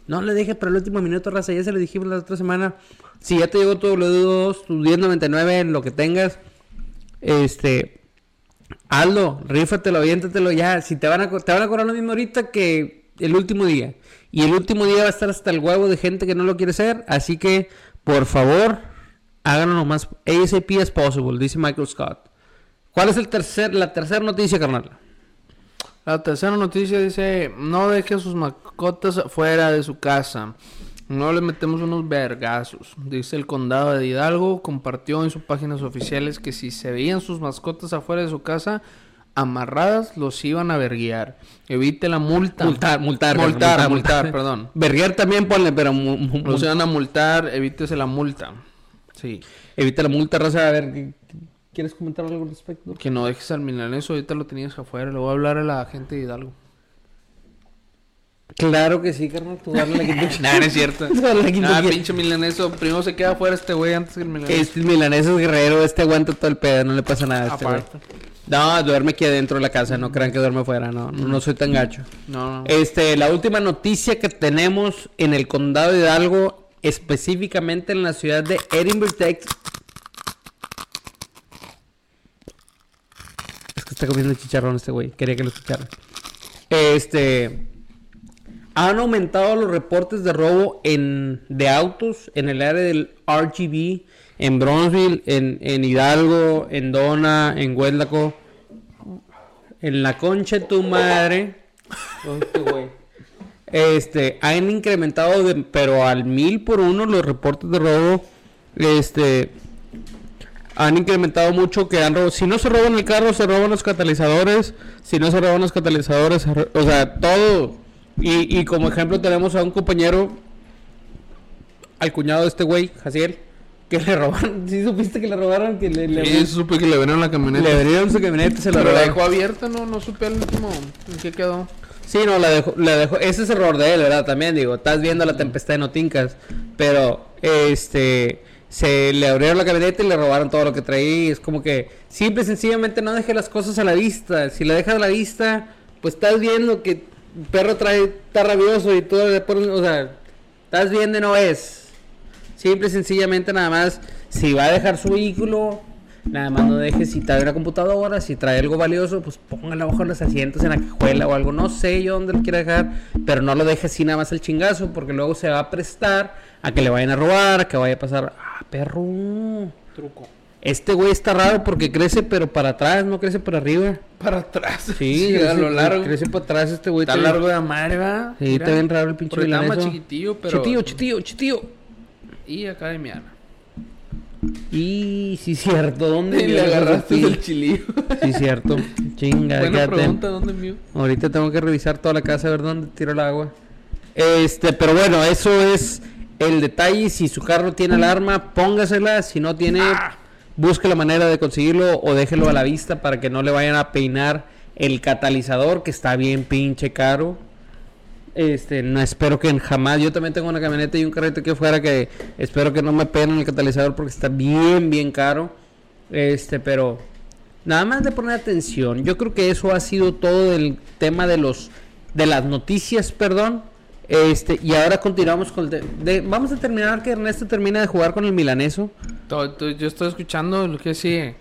No le deje para el último minuto, raza. Ya se lo dijimos la otra semana. Si ya te llegó tu W2, tu 1099, lo que tengas, este, hazlo, rífatelo, aviéntatelo ya. Si te van a, te van a cobrar lo mismo ahorita que el último día. Y el último día va a estar hasta el huevo de gente que no lo quiere hacer. Así que, por favor, háganlo lo más ASAP as possible, dice Michael Scott. ¿Cuál es el tercer, la tercera noticia, carnal? La tercera noticia dice, no deje a sus mascotas fuera de su casa. No les metemos unos vergazos. Dice el condado de Hidalgo, compartió en sus páginas oficiales que si se veían sus mascotas afuera de su casa amarradas, los iban a verguiar. Evite la multa. Multar, multar. Multar, multar, multar, perdón. Verguer también ponle, pero Los iban a multar, evítese la multa. Sí. evita la multa, raza. A ver, ¿qué- ¿quieres comentar algo al respecto? Que no dejes al milaneso, ahorita lo tenías afuera. Le voy a hablar a la gente de Hidalgo. Claro que sí, carnal. Tú dale la que tú Nah, no es cierto. Tú dale la que tú Ah, quieras. pinche milaneso. Primero se queda afuera este güey antes que el milaneso. Este milanés es guerrero, este aguanta todo el pedo, no le pasa nada a este güey. Aparte. No, duerme aquí adentro de la casa, no crean que duerme afuera, no, no, no soy tan gacho. No, no. Este, la última noticia que tenemos en el condado de Hidalgo, específicamente en la ciudad de Edinburgh, Texas. Es que está comiendo chicharrón este güey, quería que lo escucharan. Este, han aumentado los reportes de robo en, de autos en el área del RGB, en Bronzeville, en, en Hidalgo, en Dona, en Hueldaco. En la concha de tu madre. Este. Este, han incrementado, de- pero al mil por uno los reportes de robo. Este, han incrementado mucho que han robado. Si no se roban el carro, se roban los catalizadores. Si no se roban los catalizadores, se o sea, todo. Y, y como ejemplo tenemos a un compañero, al cuñado de este güey, Jaciel, que le robaron. ¿Sí supiste que le robaron? Que le, le, Sí, supe que le abrieron la camioneta. le abrieron su camioneta se la Pero la dejó abierta, no, no supe al último. ¿En qué quedó? Sí, no, la dejó, la dejó. Ese es error de él, ¿verdad? También digo, estás viendo la tempestad de Notincas. Pero, este, se le abrieron la camioneta y le robaron todo lo que traía. Es como que, simple y sencillamente no deje las cosas a la vista. Si la dejas a la vista, pues estás viendo que el perro trae, está rabioso y todo o sea, estás viendo y no ves. Simple y sencillamente nada más, si va a dejar su vehículo, nada más no deje si trae una computadora, si trae algo valioso, pues póngalo bajo los asientos en la cajuela o algo, no sé yo dónde lo quiera dejar, pero no lo deje así nada más el chingazo, porque luego se va a prestar a que le vayan a robar, a que vaya a pasar, perro. Truco. Este güey está raro porque crece pero para atrás, no crece para arriba. Para atrás. Sí, a crece- lo largo. Crece para atrás este güey. Está largo de madre, va. Sí, está bien raro el pinche está más chiquitillo, pero. Chitillo, chitillo, chitillo. Y acá de mi ana. Y sí, cierto, ¿dónde Y le agarraste del chilillo. Sí, cierto. Chinga, Buena pregunta, ¿dónde mío? Ahorita tengo que revisar toda la casa a ver dónde tiro el agua. Este, pero bueno, eso es el detalle. Si su carro tiene alarma, póngasela. Si no tiene, busque la manera de conseguirlo o déjelo a la vista para que no le vayan a peinar el catalizador, que está bien pinche caro. Este, no espero que jamás. Yo también tengo una camioneta y un carrito aquí afuera que espero que no me peguen el catalizador porque está bien, bien caro. Este, pero nada más de poner atención. Yo creo que eso ha sido todo el tema de los de las noticias, perdón. Este, y ahora continuamos con el te- de- vamos a terminar que Ernesto termina de jugar con el milaneso. Yo estoy escuchando lo que sigue.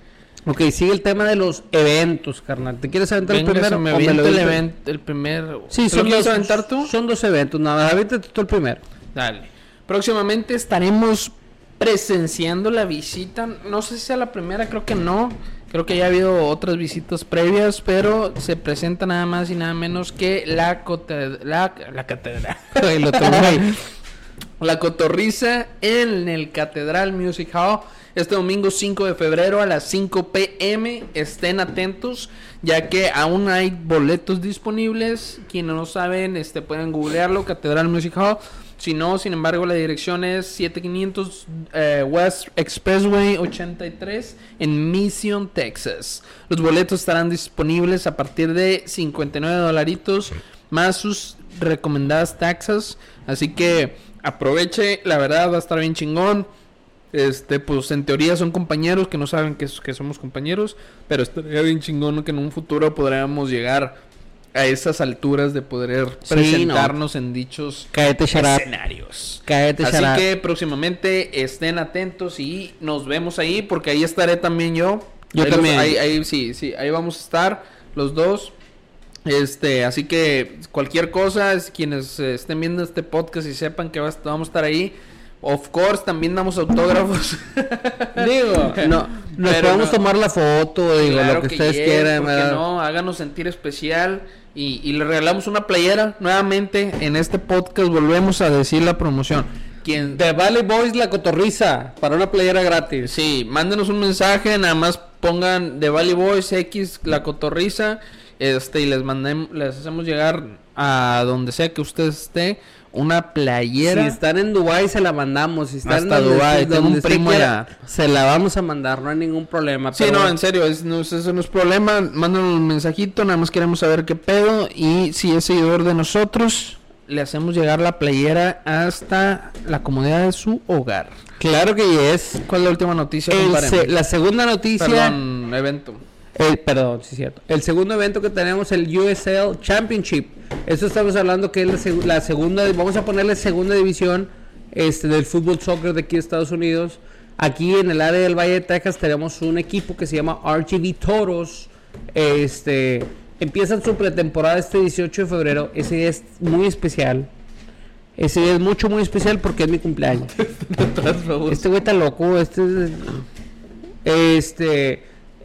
Ok, sigue el tema de los eventos, carnal. ¿Te quieres aventar Venga, el primero? me o me lo el evento, el primer. Sí, ¿Te son dos, aventar tú? son dos eventos, nada. Ahorita tú el primero. Dale. Próximamente estaremos presenciando la visita. No sé si sea la primera, creo que no. Creo que ya ha habido otras visitas previas, pero se presenta nada más y nada menos que la, la, la catedral. La cotorriza en el Catedral Music Hall este domingo 5 de febrero a las 5 pm. Estén atentos ya que aún hay boletos disponibles. Quienes no saben, este pueden googlearlo Catedral Music Hall. Si no, sin embargo, la dirección es 7500 eh, West Expressway 83 en Mission, Texas. Los boletos estarán disponibles a partir de 59 dolaritos más sus recomendadas taxas. Así que aproveche, la verdad va a estar bien chingón. Este, pues en teoría son compañeros que no saben que, que somos compañeros, pero estaría bien chingón que en un futuro podríamos llegar a esas alturas de poder Sí, presentarnos en dichos Cáete, escenarios. Cáete, Así que próximamente estén atentos y nos vemos ahí porque ahí estaré también yo. Yo Ahí los- también. ahí, ahí sí, sí, ahí vamos a estar los dos. Este, así que cualquier cosa, es- quienes estén viendo este podcast y sepan que va vamos a estar ahí, Of course, también damos autógrafos. Digo, no, nos podemos no. tomar la foto, digo, Claro lo que, ustedes yes, quieran, ¿por qué ¿verdad? no, háganos sentir especial y, y le regalamos una playera nuevamente en este podcast. Volvemos a decir la promoción. Quien, The Valley Boys La Cotorriza, para una playera gratis. sí, mándenos un mensaje, nada más pongan de Valley Boys X la cotorriza, este y les mandemos, les hacemos llegar a donde sea que usted esté una playera. Si están en Dubai se la mandamos, si están Hasta Dubái, donde tengo un primo quiera, se la vamos a mandar, no hay ningún problema. Sí, pero no, en serio, es- no, eso no es problema. Mándanos un mensajito, nada más queremos saber qué pedo. Y si es seguidor de nosotros, le hacemos llegar la playera hasta la comodidad de su hogar. Claro que es. ¿Cuál es la última noticia? El compadre? se- la segunda noticia, Perdón, evento. El- perdón, sí es cierto. El segundo evento que tenemos, el USL Championship. Eso estamos hablando que es la, seg- la segunda, vamos a ponerle segunda división este, del fútbol soccer de aquí de Estados Unidos. Aquí en el área del Valle de Texas tenemos un equipo que se llama RGV Toros. Este, empiezan su pretemporada este 18 de febrero. Ese día es muy especial. Ese día es mucho, muy especial porque es mi cumpleaños. Este güey está loco, este es- Este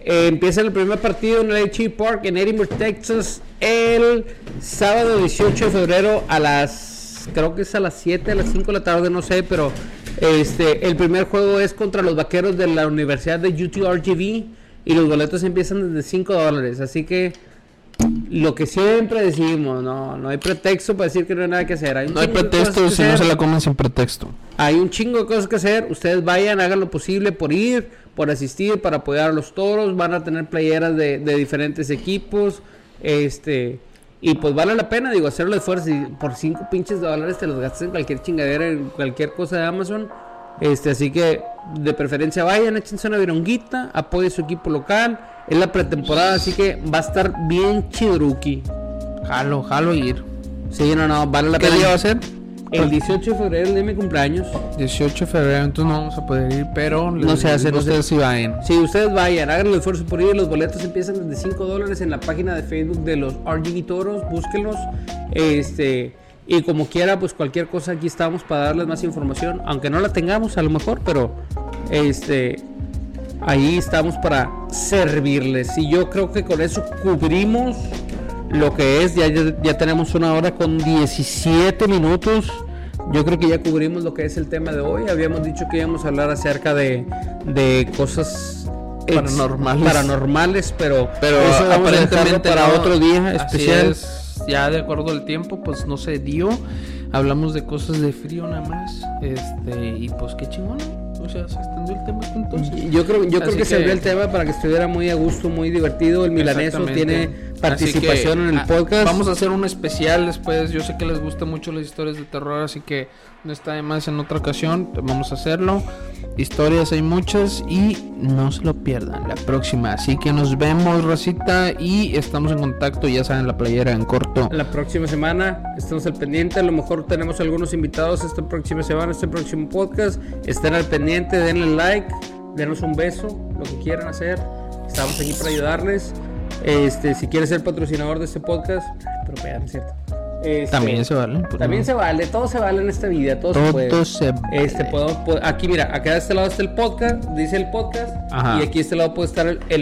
eh, empieza el primer partido en el HE Park en Edinburgh, Texas, el sábado 18 de febrero a las creo que es a las 7, a las 5 de la tarde, no sé, pero este el primer juego es contra los vaqueros de la Universidad de UTRGV y los boletos empiezan desde 5 dólares, así que lo que siempre decimos, no, no hay pretexto para decir que no hay nada que hacer. Hay No hay pretexto si no se la comen sin pretexto. Hay un chingo de cosas que hacer. Ustedes vayan, hagan lo posible por ir, por asistir, para apoyar a los toros. Van a tener playeras de, de diferentes equipos. Este. Y pues vale la pena, digo, hacer el esfuerzo. Y por 5 pinches dólares te los gastas en cualquier chingadera, en cualquier cosa de Amazon. Este, así que de preferencia vayan, échense una vironguita, apoyen su equipo local. Es la pretemporada, así que va a estar bien chidruki. Jalo, jalo ir. Sí, no, no, vale la ¿Qué pena. día va a ser? El 18 de febrero, el día de mi cumpleaños. 18 de febrero, entonces no vamos a poder ir, pero No les se hace, no se- ustedes si vayan. Si ustedes vayan, hagan el esfuerzo por ir, los boletos empiezan desde 5 dólares en la página de Facebook de los RGB Toros, búsquenlos. Este, y como quiera, pues cualquier cosa aquí estamos para darles más información, aunque no la tengamos a lo mejor, pero este ahí estamos para servirles. Y yo creo que con eso cubrimos lo que es, ya, ya, tenemos una hora con 17 minutos. Yo creo que ya cubrimos lo que es el tema de hoy. Habíamos dicho que íbamos a hablar acerca de, de cosas Paranormales. paranormales, pero, Pero eso aparentemente para no. otro día especial. es, ya de acuerdo al tiempo, pues no se dio. Hablamos de cosas de frío nada más. Este, y pues qué chingón. O sea, se extendió el tema hasta entonces. Yo creo, yo creo Así que, se que- abrió el tema para que estuviera muy a gusto, muy divertido. El milaneso tiene participación que, en el ah, podcast. Vamos a hacer un especial después. Yo sé que les gustan mucho las historias de terror, así que no está de más en otra ocasión. Vamos a hacerlo. Historias hay muchas y no se lo pierdan la próxima. Así que nos vemos, racita, y estamos en contacto. Ya saben, la playera en corto. La próxima semana estamos al pendiente. A lo mejor tenemos algunos invitados esta próxima semana, este próximo podcast. Estén al pendiente, denle like, denos un beso, lo que quieran hacer. Estamos aquí para ayudarles. Este, si quieres ser patrocinador de este podcast, pero vean, ¿es cierto? Este, También se vale. pues, También no. se vale, todo se vale en esta vida, todo, se puede. se vale. Este, puedo- puedo- aquí mira, acá de este lado está el podcast, dice el podcast, Ajá. y aquí de este lado puede estar el, el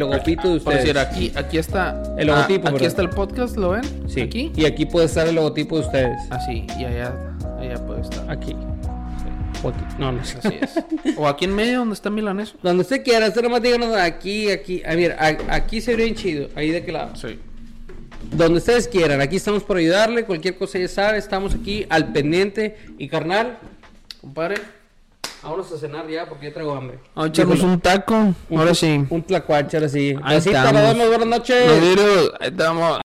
de Por ustedes. decir, aquí, aquí está El logotipo, ah, aquí está el podcast, ¿lo ven? Sí. Aquí. Y aquí puede estar el logotipo de ustedes. Así, y allá, allá puede estar. Aquí. O aquí. No, no sé. Así es. o aquí en medio, donde está Milaneso. Donde usted quiera, usted nomás díganos aquí, aquí. A ver, a- aquí se ve bien chido. Ahí de qué lado. Sí. Donde ustedes quieran. Aquí estamos para ayudarle. Cualquier cosa ya sabe. Estamos aquí al pendiente. Y carnal, Compadre. vámonos a cenar ya porque ya traigo hambre. Vamos a echarnos un taco. Un Ahora sí. Un tlacuache, ahora sí. Ahí Así, estamos. nos vemos. Buenas noches. Nos vemos. Ahí estamos.